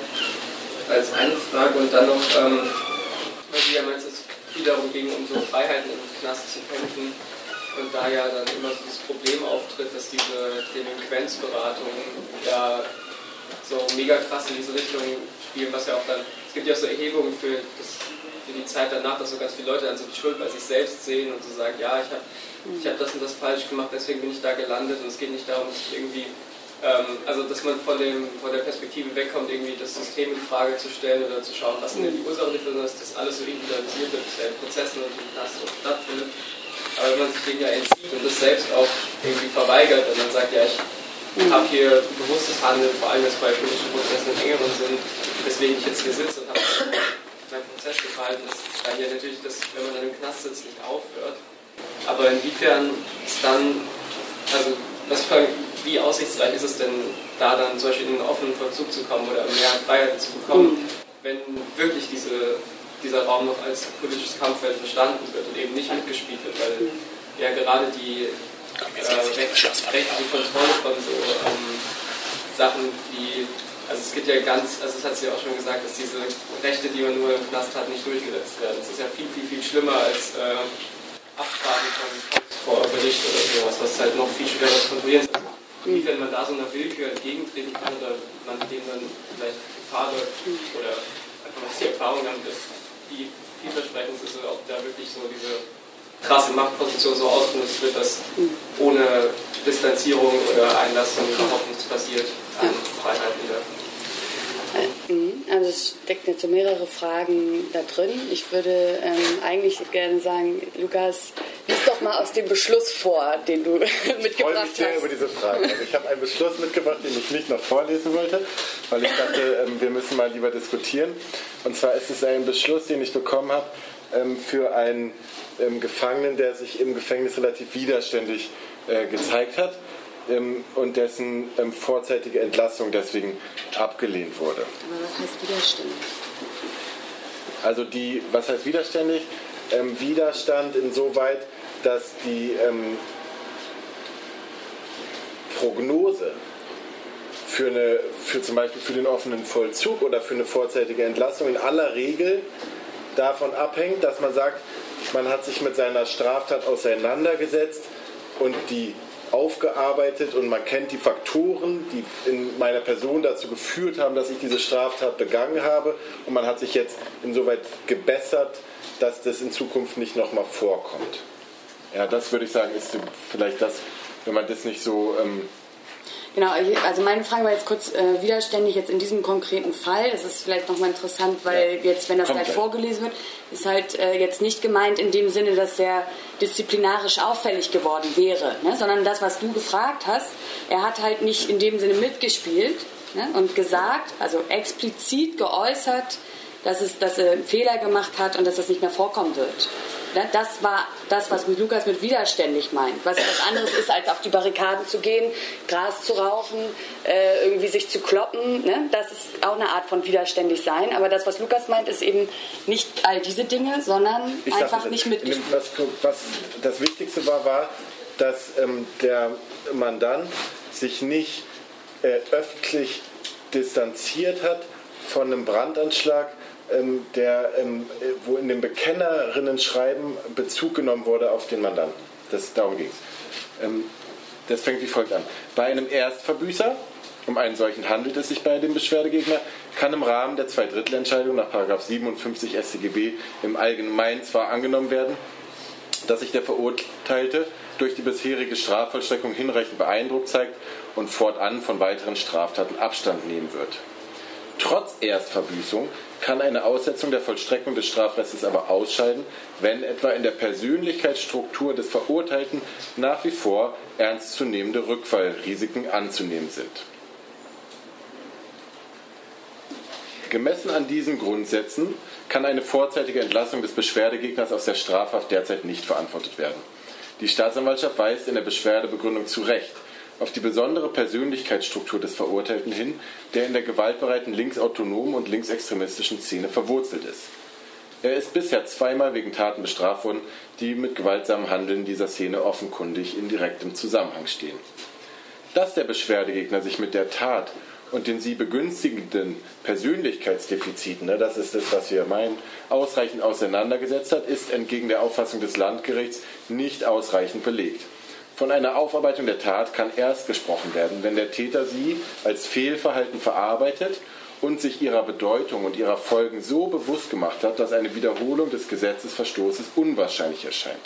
Als eine Frage und dann noch, ähm, weil du ja meinst, es viel darum ging, um so Freiheiten im Knast zu kämpfen und da ja dann immer so das Problem auftritt, dass diese Delinquenzberatungen ja so mega krass in diese Richtung spielen, was ja auch dann, es gibt ja auch so Erhebungen für, das, für die Zeit danach, dass so ganz viele Leute dann so die Schuld bei sich selbst sehen und so sagen, ja, ich habe ich hab das und das falsch gemacht, deswegen bin ich da gelandet und es geht nicht darum, sich irgendwie, ähm, also dass man von, dem, von der Perspektive wegkommt, irgendwie das System in Frage zu stellen oder zu schauen, was sind denn die Ursachen dafür, sondern dass das alles so individualisiert wird, dass ja in Prozessen und das so stattfindet. Aber wenn man sich dem ja entzieht und das selbst auch irgendwie verweigert und dann sagt, ja, ich habe hier bewusstes Handeln, vor allem jetzt bei politischen Prozessen im engeren Sinn, weswegen ich jetzt hier sitze und habe beim Prozess gefallen ist, da hier natürlich, das, wenn man dann im Knast sitzt, nicht aufhört. Aber inwiefern ist dann, also was für, wie aussichtsreich ist es denn, da dann zum Beispiel in einen offenen Vollzug zu kommen oder mehr Freiheit zu bekommen, mhm. wenn wirklich diese, dieser Raum noch als politisches Kampffeld verstanden wird und eben nicht mitgespielt wird, weil ja gerade die äh, rechtliche Kontrolle von so ähm, Sachen wie also es gibt ja ganz, also es hat sie ja auch schon gesagt, dass diese Rechte, die man nur im Knast hat, nicht durchgesetzt werden. Das ist ja viel, viel, viel schlimmer als äh, Abfragen von vor Gericht oder sowas, was halt noch viel schwerer zu kontrollieren ist. Inwiefern man da so einer Willkür entgegentreten kann oder man dem dann vielleicht Gefahr läuft oder einfach was die Erfahrung haben, dass die vielversprechend ist, ob da wirklich so diese krasse Machtposition so ausgenutzt wird, dass ohne Distanzierung oder Einlassung überhaupt nichts passiert an Freiheit wieder. Mhm. Also es steckt jetzt so mehrere Fragen da drin. Ich würde ähm, eigentlich gerne sagen, Lukas, lies doch mal aus dem Beschluss vor, den du mitgebracht ich freue mich sehr hast. über diese Frage. Also ich habe einen Beschluss mitgebracht, den ich nicht noch vorlesen wollte, weil ich dachte, ähm, wir müssen mal lieber diskutieren. Und zwar ist es ein Beschluss, den ich bekommen habe ähm, für einen ähm, Gefangenen, der sich im Gefängnis relativ widerständig äh, gezeigt hat ähm, und dessen ähm, vorzeitige Entlassung deswegen abgelehnt wurde. Aber was heißt widerständig? Also die, was heißt widerständig? Ähm, Widerstand insoweit, dass die ähm, Prognose für, eine, für zum Beispiel für den offenen Vollzug oder für eine vorzeitige Entlassung in aller Regel davon abhängt, dass man sagt, man hat sich mit seiner Straftat auseinandergesetzt und die aufgearbeitet und man kennt die Faktoren, die in meiner Person dazu geführt haben, dass ich diese Straftat begangen habe und man hat sich jetzt insoweit gebessert, dass das in Zukunft nicht nochmal vorkommt. Ja, das würde ich sagen, ist vielleicht das, wenn man das nicht so ähm, Genau, also meine Frage war jetzt kurz äh, widerständig jetzt in diesem konkreten Fall. Das ist vielleicht nochmal interessant, weil ja. jetzt, wenn das Kommt gleich vorgelesen wird, ist halt äh, jetzt nicht gemeint in dem Sinne, dass er disziplinarisch auffällig geworden wäre, ne? sondern das, was du gefragt hast, er hat halt nicht in dem Sinne mitgespielt ne? und gesagt, also explizit geäußert, dass, es, dass er einen Fehler gemacht hat und dass das nicht mehr vorkommen wird. Das war das, was Lukas mit widerständig meint. Was etwas anderes ist, als auf die Barrikaden zu gehen, Gras zu rauchen, äh, irgendwie sich zu kloppen. Ne? Das ist auch eine Art von widerständig sein. Aber das, was Lukas meint, ist eben nicht all diese Dinge, sondern ich einfach nicht mitgespielt. Was, was das Wichtigste war, war, dass ähm, der Mandant sich nicht äh, öffentlich distanziert hat von einem Brandanschlag, ähm, der, ähm, wo in dem Bekennerinnen-Schreiben Bezug genommen wurde auf den Mandanten. Das, darum ging es. Ähm, das fängt wie folgt an. Bei einem Erstverbüßer, um einen solchen handelt es sich bei dem Beschwerdegegner, kann im Rahmen der Zweidrittelentscheidung nach 57 StGB im Allgemeinen zwar angenommen werden, dass sich der Verurteilte durch die bisherige Strafvollstreckung hinreichend beeindruckt zeigt und fortan von weiteren Straftaten Abstand nehmen wird. Trotz Erstverbüßung kann eine Aussetzung der Vollstreckung des Strafrestes aber ausscheiden, wenn etwa in der Persönlichkeitsstruktur des Verurteilten nach wie vor ernstzunehmende Rückfallrisiken anzunehmen sind. Gemessen an diesen Grundsätzen kann eine vorzeitige Entlassung des Beschwerdegegners aus der Strafhaft derzeit nicht verantwortet werden. Die Staatsanwaltschaft weist in der Beschwerdebegründung zu Recht auf die besondere Persönlichkeitsstruktur des Verurteilten hin, der in der gewaltbereiten linksautonomen und linksextremistischen Szene verwurzelt ist. Er ist bisher zweimal wegen Taten bestraft worden, die mit gewaltsamen Handeln dieser Szene offenkundig in direktem Zusammenhang stehen. Dass der Beschwerdegegner sich mit der Tat und den sie begünstigenden Persönlichkeitsdefiziten, ne, das ist das, was wir meinen, ausreichend auseinandergesetzt hat, ist entgegen der Auffassung des Landgerichts nicht ausreichend belegt. Von einer Aufarbeitung der Tat kann erst gesprochen werden, wenn der Täter sie als Fehlverhalten verarbeitet und sich ihrer Bedeutung und ihrer Folgen so bewusst gemacht hat, dass eine Wiederholung des Gesetzesverstoßes unwahrscheinlich erscheint.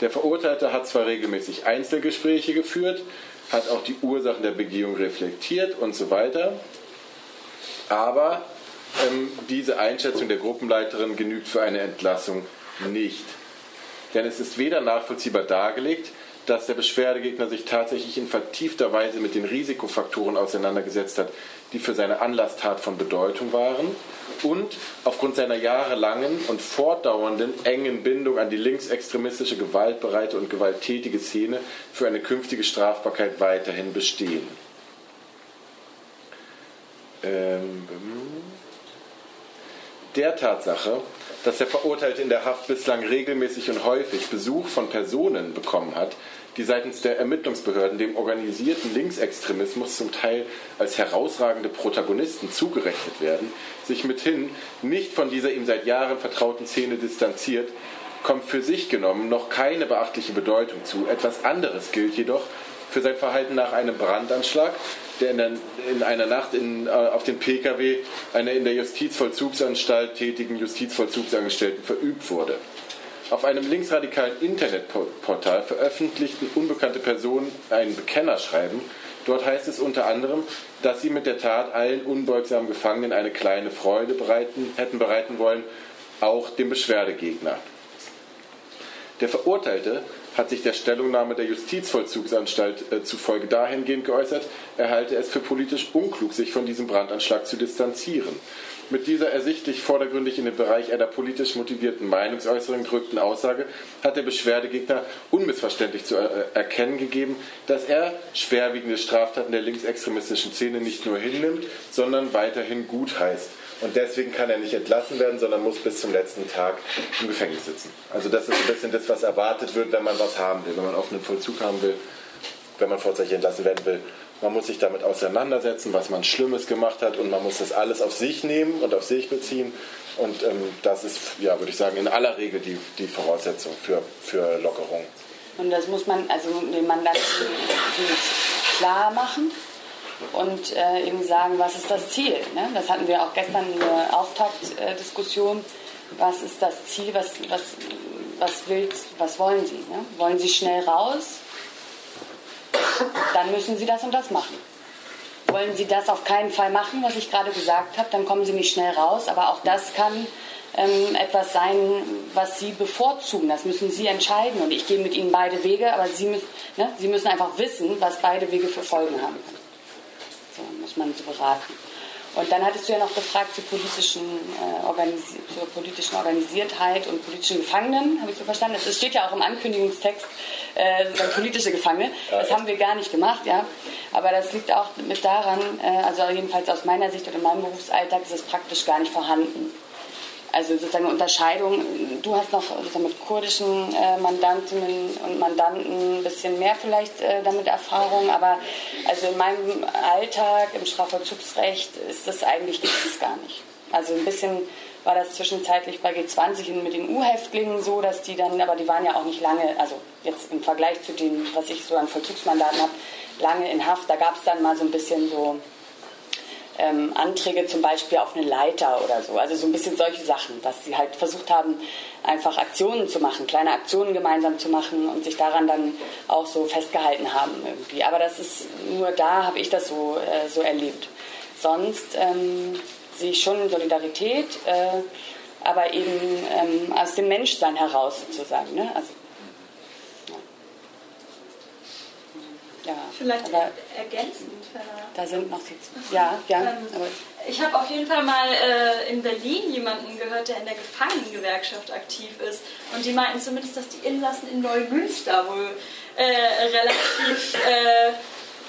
Der Verurteilte hat zwar regelmäßig Einzelgespräche geführt, hat auch die Ursachen der Begehung reflektiert und so weiter, aber ähm, diese Einschätzung der Gruppenleiterin genügt für eine Entlassung nicht. Denn es ist weder nachvollziehbar dargelegt, dass der Beschwerdegegner sich tatsächlich in vertiefter Weise mit den Risikofaktoren auseinandergesetzt hat, die für seine Anlasstat von Bedeutung waren und aufgrund seiner jahrelangen und fortdauernden engen Bindung an die linksextremistische gewaltbereite und gewalttätige Szene für eine künftige Strafbarkeit weiterhin bestehen. Ähm, der Tatsache, dass der Verurteilte in der Haft bislang regelmäßig und häufig Besuch von Personen bekommen hat, die seitens der Ermittlungsbehörden dem organisierten Linksextremismus zum Teil als herausragende Protagonisten zugerechnet werden, sich mithin nicht von dieser ihm seit Jahren vertrauten Szene distanziert, kommt für sich genommen noch keine beachtliche Bedeutung zu. Etwas anderes gilt jedoch für sein Verhalten nach einem Brandanschlag, der in, der, in einer Nacht in, äh, auf den Pkw einer in der Justizvollzugsanstalt tätigen Justizvollzugsangestellten verübt wurde. Auf einem linksradikalen Internetportal veröffentlichten unbekannte Personen ein Bekennerschreiben. Dort heißt es unter anderem, dass sie mit der Tat allen unbeugsamen Gefangenen eine kleine Freude bereiten, hätten bereiten wollen, auch dem Beschwerdegegner. Der Verurteilte hat sich der Stellungnahme der Justizvollzugsanstalt äh, zufolge dahingehend geäußert, er halte es für politisch unklug, sich von diesem Brandanschlag zu distanzieren. Mit dieser ersichtlich vordergründig in den Bereich einer politisch motivierten Meinungsäußerung gerückten Aussage hat der Beschwerdegegner unmissverständlich zu erkennen gegeben, dass er schwerwiegende Straftaten der linksextremistischen Szene nicht nur hinnimmt, sondern weiterhin gutheißt. Und deswegen kann er nicht entlassen werden, sondern muss bis zum letzten Tag im Gefängnis sitzen. Also das ist ein bisschen das, was erwartet wird, wenn man was haben will, wenn man offenen Vollzug haben will, wenn man vorzeitig entlassen werden will. Man muss sich damit auseinandersetzen, was man Schlimmes gemacht hat und man muss das alles auf sich nehmen und auf sich beziehen. Und ähm, das ist, ja, würde ich sagen, in aller Regel die, die Voraussetzung für, für Lockerung. Und das muss man also dem Mandanten klar machen und äh, eben sagen, was ist das Ziel. Ne? Das hatten wir auch gestern in der Auftaktdiskussion. Was ist das Ziel? Was, was, was, willst, was wollen Sie? Ne? Wollen Sie schnell raus? Dann müssen Sie das und das machen. Wollen Sie das auf keinen Fall machen, was ich gerade gesagt habe, dann kommen Sie nicht schnell raus. Aber auch das kann ähm, etwas sein, was Sie bevorzugen. Das müssen Sie entscheiden. Und ich gehe mit Ihnen beide Wege, aber Sie müssen, ne, Sie müssen einfach wissen, was beide Wege für Folgen haben können. So muss man so beraten. Und dann hattest du ja noch gefragt zur politischen, äh, Organisi zur politischen Organisiertheit und politischen Gefangenen, habe ich so verstanden. Es steht ja auch im Ankündigungstext, äh, politische Gefangene. Das haben wir gar nicht gemacht, ja. Aber das liegt auch mit daran, äh, also jedenfalls aus meiner Sicht oder in meinem Berufsalltag ist es praktisch gar nicht vorhanden. Also sozusagen eine Unterscheidung. Du hast noch mit kurdischen äh, Mandantinnen und Mandanten ein bisschen mehr vielleicht äh, damit Erfahrung, aber also in meinem Alltag im Strafvollzugsrecht ist das eigentlich gibt es gar nicht. Also ein bisschen war das zwischenzeitlich bei G20 mit den U-Häftlingen so, dass die dann, aber die waren ja auch nicht lange, also jetzt im Vergleich zu dem, was ich so an Vollzugsmandaten habe, lange in Haft. Da gab es dann mal so ein bisschen so ähm, Anträge zum Beispiel auf eine Leiter oder so. Also so ein bisschen solche Sachen, dass sie halt versucht haben, einfach Aktionen zu machen, kleine Aktionen gemeinsam zu machen und sich daran dann auch so festgehalten haben irgendwie. Aber das ist nur da habe ich das so, äh, so erlebt. Sonst ähm, sehe ich schon Solidarität, äh, aber eben ähm, aus dem Menschsein heraus sozusagen. Ne? Also Ja, Vielleicht aber ergänzend. Da sind noch Ja, ja. Ähm, ich habe auf jeden Fall mal äh, in Berlin jemanden gehört, der in der Gefangenengewerkschaft aktiv ist. Und die meinten zumindest, dass die Insassen in Neumünster wohl äh, relativ äh,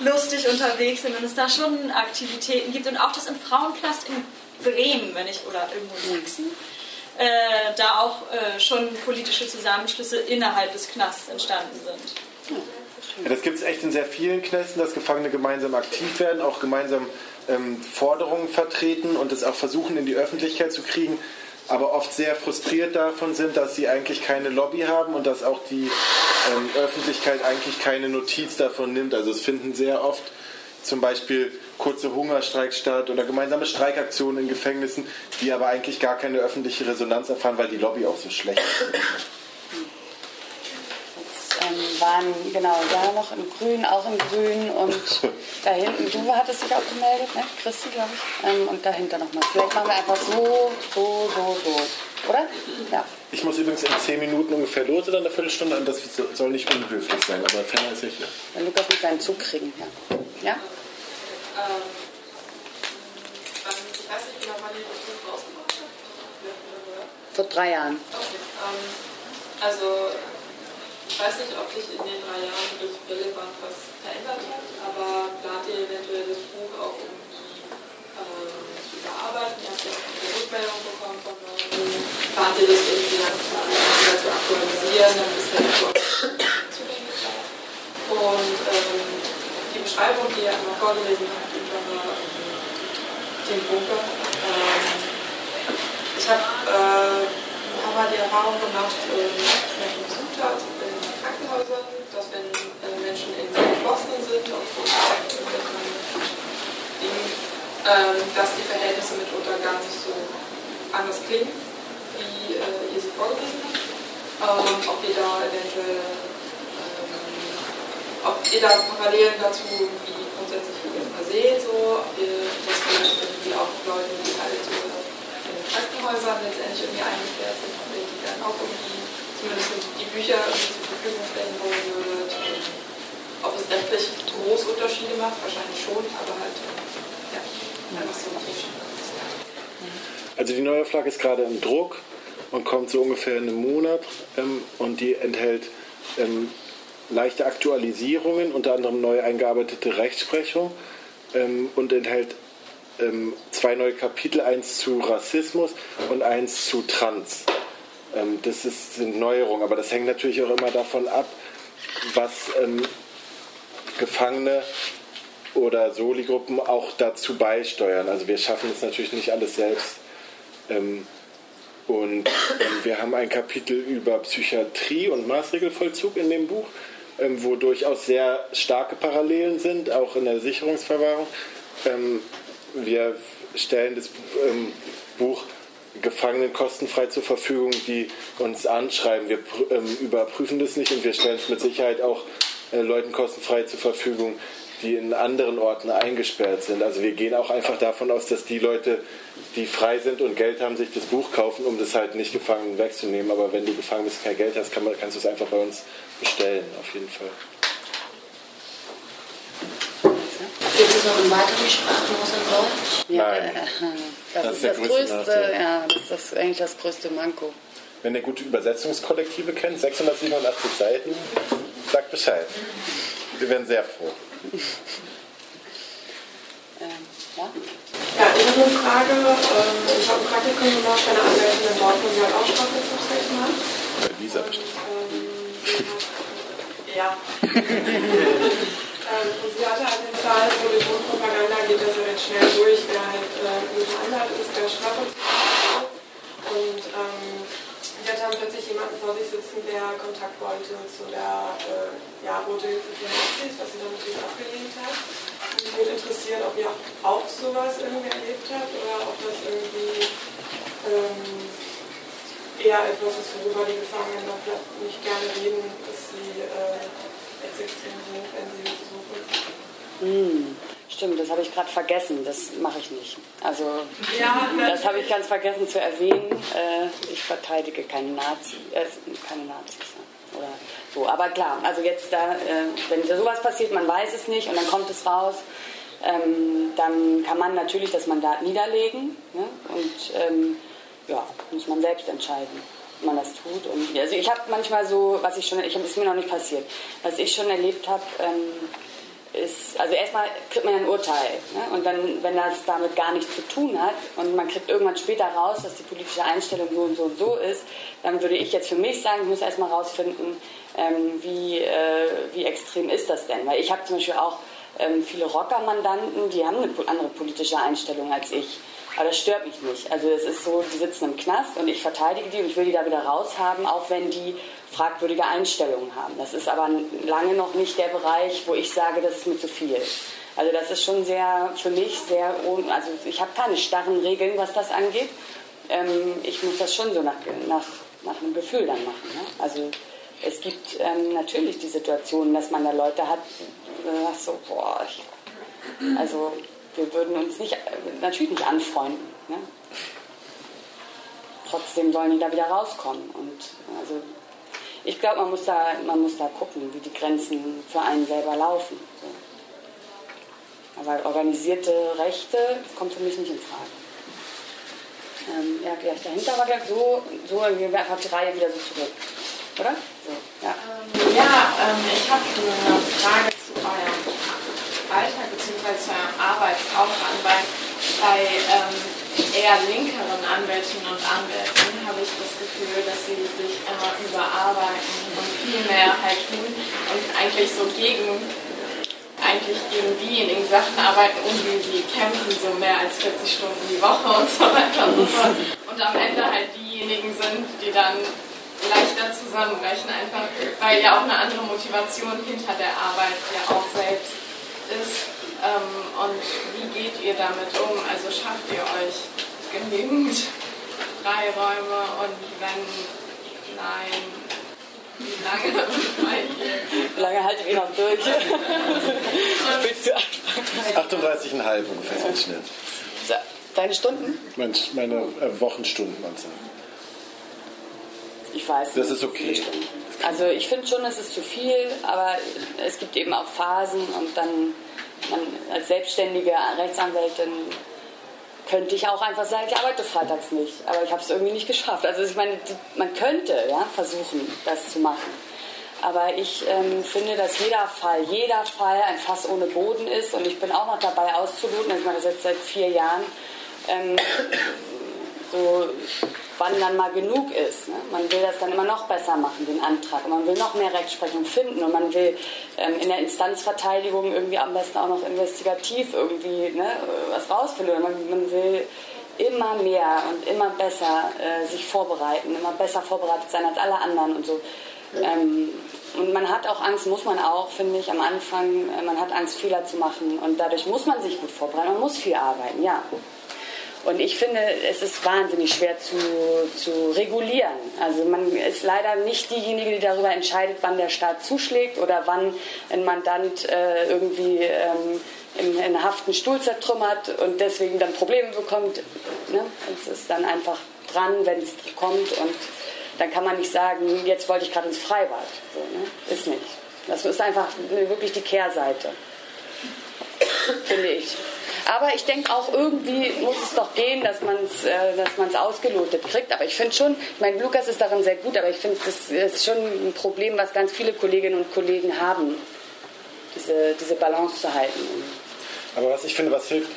lustig unterwegs sind und es da schon Aktivitäten gibt. Und auch das im Frauenplast in Bremen, wenn ich, oder irgendwo in Sachsen. Äh, da auch äh, schon politische Zusammenschlüsse innerhalb des Knasts entstanden sind. Hm. Ja, das gibt es echt in sehr vielen Knästen, dass Gefangene gemeinsam aktiv werden, auch gemeinsam ähm, Forderungen vertreten und es auch versuchen in die Öffentlichkeit zu kriegen, aber oft sehr frustriert davon sind, dass sie eigentlich keine Lobby haben und dass auch die ähm, Öffentlichkeit eigentlich keine Notiz davon nimmt. Also es finden sehr oft zum Beispiel kurze Hungerstreiks statt oder gemeinsame Streikaktionen in Gefängnissen, die aber eigentlich gar keine öffentliche Resonanz erfahren, weil die Lobby auch so schlecht ist ähm, waren genau da noch im Grün, auch im Grün und da hinten, du hattest dich auch gemeldet, ne? Christi, glaube ich. Ähm, und dahinter nochmal. Vielleicht machen wir einfach so, so, so, so. Oder? Ja. Ich muss übrigens in 10 Minuten ungefähr los oder eine Viertelstunde und das soll nicht unhöflich sein, aber ferner ist hier. Wenn Lukas muss seinen Zug kriegen, ja. Ja? Ähm, ich weiß nicht genau, wann ihr das Buch rausgebracht habt. Vor drei Jahren. Okay. Ähm, also, ich weiß nicht, ob sich in den drei Jahren wirklich relevant was verändert hat, aber plant ihr eventuell das Buch auch irgendwie ähm, zu überarbeiten? Ihr habt ja auch eine Rückmeldung bekommen von Leuten. Plant ihr das irgendwie wieder zu aktualisieren, damit es der zugänglich? Und ähm, die Beschreibung, die ihr einmal vorgelesen habt über den Bunker, ähm, ich habe äh, ein Mal die Erfahrung gemacht, äh, besucht habe in Krankenhäusern, dass wenn äh, Menschen in Boston sind, irgendwelchen Dingen, ähm, dass die Verhältnisse mitunter gar nicht so anders klingen, wie äh, ihr sie vorgelesen habt. Ähm, ob ihr da eventuell, ähm, ob ihr da Parallelen dazu wie grundsätzlich erstmal seht, so, ob ihr das vielleicht irgendwie auch Leuten, die halt äh, in Krankenhäusern letztendlich irgendwie eingesperrt sind, ob ihr die dann auch irgendwie zumindest die Bücher zur Verfügung stellen wollen würdet. Ähm, ob es rechtlich große Unterschiede macht, wahrscheinlich schon, aber halt, äh, ja, einfach so. Also die Neuauflage ist gerade im Druck und kommt so ungefähr in einem Monat ähm, und die enthält ähm, leichte Aktualisierungen, unter anderem neu eingearbeitete Rechtsprechung ähm, und enthält ähm, zwei neue Kapitel, eins zu Rassismus und eins zu Trans. Ähm, das ist, sind Neuerungen, aber das hängt natürlich auch immer davon ab, was ähm, Gefangene oder Soli-Gruppen auch dazu beisteuern. Also wir schaffen es natürlich nicht alles selbst. Ähm, und ähm, wir haben ein Kapitel über Psychiatrie und Maßregelvollzug in dem Buch, ähm, wo durchaus sehr starke Parallelen sind, auch in der Sicherungsverwahrung. Ähm, wir stellen das Buch Gefangenen kostenfrei zur Verfügung, die uns anschreiben. Wir ähm, überprüfen das nicht und wir stellen es mit Sicherheit auch äh, Leuten kostenfrei zur Verfügung, die in anderen Orten eingesperrt sind. Also wir gehen auch einfach davon aus, dass die Leute, die frei sind und Geld haben, sich das Buch kaufen, um das halt nicht gefangen wegzunehmen. Aber wenn du gefangen bist und kein Geld hast, kann man, kannst du es einfach bei uns bestellen, auf jeden Fall. Gibt es noch in weiteren Sprachen außer Deutsch? Nein. Das, Das ist ist der das größte größte, ja, das ist das, eigentlich das größte Manko. Wenn ihr gute Übersetzungskollektive kennt, 687 Seiten, sagt Bescheid. Wir wären sehr froh. Ähm, ja? Ja, ich habe eine Frage. Ähm, ich habe ein Praktikum gemacht bei einer Anwältin in Dortmund, die hat auch Strafvollzugsrecht gemacht. Bei Lisa bestimmt. Ja. ähm, und sie hatte halt den Fall, wo die Mundpropaganda geht das ja recht schnell durch, wer gute Anwalt ist, Strafvollzug hat. Und ähm, sie hatte dann plötzlich jemanden vor sich sitzen, der Kontakt wollte zu der äh, ja, Rote Hilfe für Nazis, was sie dann natürlich abgelehnt hat. Und mich würde interessieren, ob ihr auch sowas irgendwie erlebt habt oder ob das irgendwie ähm, eher etwas ist, worüber die Gefangenen vielleicht nicht gerne reden, dass sie äh, sind, wenn sie suchen. Hm, stimmt, das habe ich gerade vergessen. Das mache ich nicht. Also, Ja, das habe ich ganz vergessen zu erwähnen. Äh, ich verteidige keine, Nazi, äh, keine Nazis. Oder so. Aber klar, also jetzt da, äh, wenn da sowas passiert, man weiß es nicht und dann kommt es raus, ähm, dann kann man natürlich das Mandat niederlegen. Ne? Und ähm, ja, muss man selbst entscheiden, ob man das tut. Und, also ich habe manchmal so, was ich schon, ich ist mir noch nicht passiert, was ich schon erlebt habe, ähm, ist, also erstmal kriegt man ein Urteil. Ne? Und dann, wenn das damit gar nichts zu tun hat und man kriegt irgendwann später raus, dass die politische Einstellung so und so und so ist, dann würde ich jetzt für mich sagen, ich muss erstmal rausfinden, ähm, wie, äh, wie extrem ist das denn? Weil ich habe zum Beispiel auch ähm, viele Rocker-Mandanten, die haben eine andere politische Einstellung als ich. Aber das stört mich nicht. Also es ist so, die sitzen im Knast und ich verteidige die und ich will die da wieder raushaben, auch wenn die fragwürdige Einstellungen haben. Das ist aber lange noch nicht der Bereich, wo ich sage, das ist mir zu viel. Also das ist schon sehr, für mich sehr, also ich habe keine starren Regeln, was das angeht. Ähm, ich muss das schon so nach, nach, nach einem Gefühl dann machen. Ne? Also es gibt ähm, natürlich die Situation, dass man da Leute hat, sagst so, boah, ich, also wir würden uns nicht, äh, natürlich nicht anfreunden. Ne? trotzdem sollen die da wieder rauskommen. Und also ich glaube, man, muss da, man muss da gucken, wie die Grenzen für einen selber laufen. Aber organisierte Rechte kommt für mich nicht in Frage. Ähm, ja, gleich dahinter war gleich so, so wir einfach die Reihe wieder so zurück. Oder? So, ja, ähm, ja ähm, ich habe eine Frage zu eurem Alltag bzw. eurem Arbeitsaufwand, weil bei ähm, eher linkeren Anwältinnen und Anwälten habe ich das Gefühl, dass sie sich immer überarbeiten und viel mehr halt tun und eigentlich so gegen eigentlich gegen diejenigen Sachen arbeiten, um die sie kämpfen, so mehr als 40 Stunden die Woche und so weiter und so fort. Und am Ende halt diejenigen sind, die dann leichter zusammenbrechen, einfach weil ja auch eine andere Motivation hinter der Arbeit ja auch selbst ist. Ähm, und wie geht ihr damit um? Also schafft ihr euch genügend Freiräume und wenn nein, wie lange Wie lange haltet ihr noch durch? Willst du 38,5 ungefähr so Schnitt. Deine Stunden? Meine, meine äh, Wochenstunden, du? Ich weiß. Das ist okay. Also ich finde schon, es ist zu viel, aber es gibt eben auch Phasen und dann man als selbstständige Rechtsanwältin könnte ich auch einfach sagen, ich arbeite freitags nicht, aber ich habe es irgendwie nicht geschafft. Also ich meine, man könnte ja, versuchen, das zu machen. Aber ich ähm, finde, dass jeder Fall, jeder Fall ein Fass ohne Boden ist und ich bin auch noch dabei auszuloten, ich mache das jetzt seit vier Jahren, ähm, so wann dann mal genug ist. Ne? Man will das dann immer noch besser machen, den Antrag. Und man will noch mehr Rechtsprechung finden und man will ähm, in der Instanzverteidigung irgendwie am besten auch noch investigativ irgendwie ne, was rausfinden. Man, man will immer mehr und immer besser äh, sich vorbereiten, immer besser vorbereitet sein als alle anderen und so. Ähm, und man hat auch Angst, muss man auch, finde ich, am Anfang, äh, man hat Angst, Fehler zu machen. Und dadurch muss man sich gut vorbereiten, man muss viel arbeiten, ja. Und ich finde, es ist wahnsinnig schwer zu, zu regulieren. Also man ist leider nicht diejenige, die darüber entscheidet, wann der Staat zuschlägt oder wann ein Mandant äh, irgendwie ähm, in, in Haft einen Stuhl zertrümmert und deswegen dann Probleme bekommt. Ne? Es ist dann einfach dran, wenn es kommt und dann kann man nicht sagen, jetzt wollte ich gerade ins Freibad. So, ne? Ist nicht. Das ist einfach wirklich die Kehrseite, finde ich. Aber ich denke auch, irgendwie muss es doch gehen, dass man es äh, ausgelotet kriegt. Aber ich finde schon, ich meine, Lukas ist darin sehr gut, aber ich finde, das ist schon ein Problem, was ganz viele Kolleginnen und Kollegen haben, diese, diese Balance zu halten. Aber was ich finde, was hilft,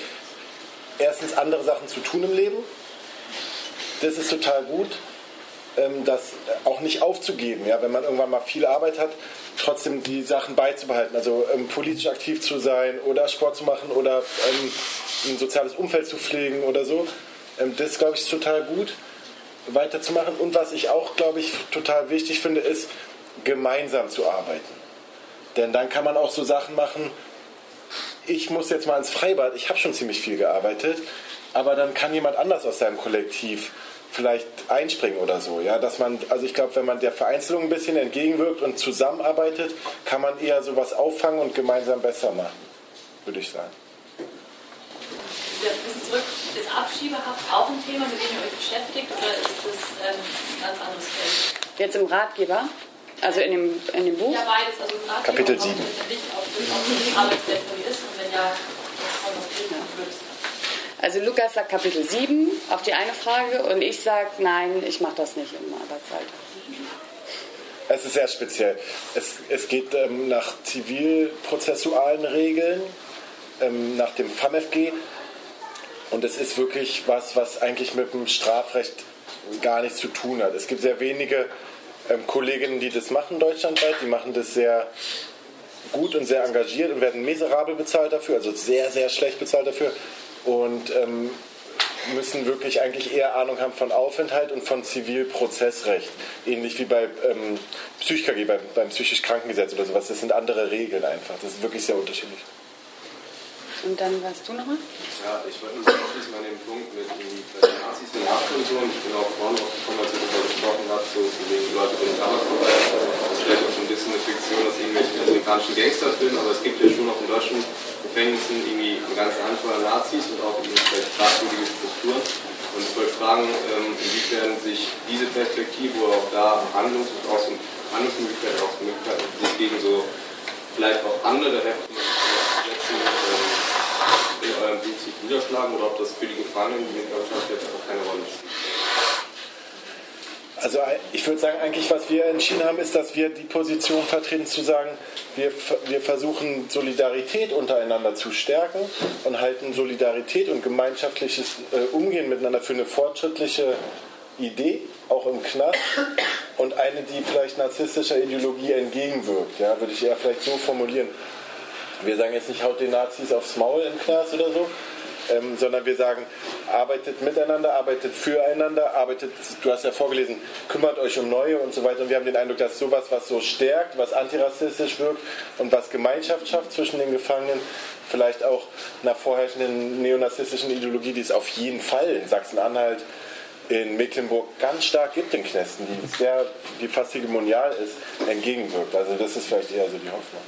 erstens andere Sachen zu tun im Leben. Das ist total gut ähm, das auch nicht aufzugeben, ja, wenn man irgendwann mal viel Arbeit hat, trotzdem die Sachen beizubehalten, also ähm, politisch aktiv zu sein oder Sport zu machen oder ähm, ein soziales Umfeld zu pflegen oder so. Ähm, das, glaube ich, ist total gut weiterzumachen. Und was ich auch, glaube ich, total wichtig finde, ist, gemeinsam zu arbeiten. Denn dann kann man auch so Sachen machen, ich muss jetzt mal ins Freibad, ich habe schon ziemlich viel gearbeitet, aber dann kann jemand anders aus seinem Kollektiv vielleicht einspringen oder so. Ja? Dass man, also ich glaube, wenn man der Vereinzelung ein bisschen entgegenwirkt und zusammenarbeitet, kann man eher sowas auffangen und gemeinsam besser machen, würde ich sagen. Ja, ein bisschen zurück. Ist Abschiebehaft auch ein Thema, mit dem ihr euch beschäftigt oder ist das ähm, ein ganz anderes Feld? Jetzt im Ratgeber? Also in dem, in dem Buch? Ja, beides. Also im Ratgeber Kapitel 7. Auch, auch, Arbeitswelt ist und wenn ja, was soll das würdest also Lukas sagt Kapitel 7 auf die eine Frage und ich sage, nein, ich mache das nicht im Arbeitszeit. Es ist sehr speziell. Es, es geht ähm, nach zivilprozessualen Regeln, ähm, nach dem FAMFG. Und es ist wirklich was, was eigentlich mit dem Strafrecht gar nichts zu tun hat. Es gibt sehr wenige ähm, Kolleginnen, die das machen deutschlandweit. Die machen das sehr gut und sehr engagiert und werden miserabel bezahlt dafür, also sehr, sehr schlecht bezahlt dafür und ähm, müssen wirklich eigentlich eher Ahnung haben von Aufenthalt und von Zivilprozessrecht. Ähnlich wie bei ähm, PsychKG, beim, beim psychisch Krankengesetz oder sowas. Das sind andere Regeln einfach. Das ist wirklich sehr unterschiedlich. Und dann warst du nochmal? Ja, ich wollte nur sagen, abschließen an dem Punkt mit den, den Nazis in Haft und so. Und ich bin auch vorhin aufgekommen, als ihr darüber gesprochen habt, so zu wegen Leute bringen Tabakverweis. Das ist vielleicht auch schon ein bisschen eine Fiktion aus irgendwelchen amerikanischen Gangsterfilmen, aber es gibt ja schon auch in deutschen Gefängnissen irgendwie eine ganze Handvoll Nazis und auch irgendwie vielleicht fragwürdige Strukturen. Und ich wollte fragen, ähm, inwiefern sich diese Perspektive oder auch da Handlungs aus Handlungsmöglichkeiten, auch Möglichkeiten, sich gegen so vielleicht auch andere Hefte setzen, ähm, in eurem Prinzip niederschlagen oder ob das für die Gefangenen in Deutschland jetzt auch keine Rolle spielt. Also ich würde sagen, eigentlich was wir entschieden haben, ist, dass wir die Position vertreten zu sagen, wir, wir versuchen Solidarität untereinander zu stärken und halten Solidarität und gemeinschaftliches äh, Umgehen miteinander für eine fortschrittliche Idee, auch im Knast, und eine, die vielleicht narzisstischer Ideologie entgegenwirkt. Ja, würde ich eher vielleicht so formulieren. Wir sagen jetzt nicht, haut den Nazis aufs Maul im Knast oder so, ähm, sondern wir sagen, arbeitet miteinander, arbeitet füreinander, arbeitet, du hast ja vorgelesen, kümmert euch um Neue und so weiter. Und wir haben den Eindruck, dass sowas, was so stärkt, was antirassistisch wirkt und was Gemeinschaft schafft zwischen den Gefangenen, vielleicht auch einer vorherrschenden neonazistischen Ideologie, die es auf jeden Fall in Sachsen-Anhalt, in Mecklenburg ganz stark gibt in Knästen, die, sehr, die fast hegemonial ist, entgegenwirkt. Also das ist vielleicht eher so die Hoffnung.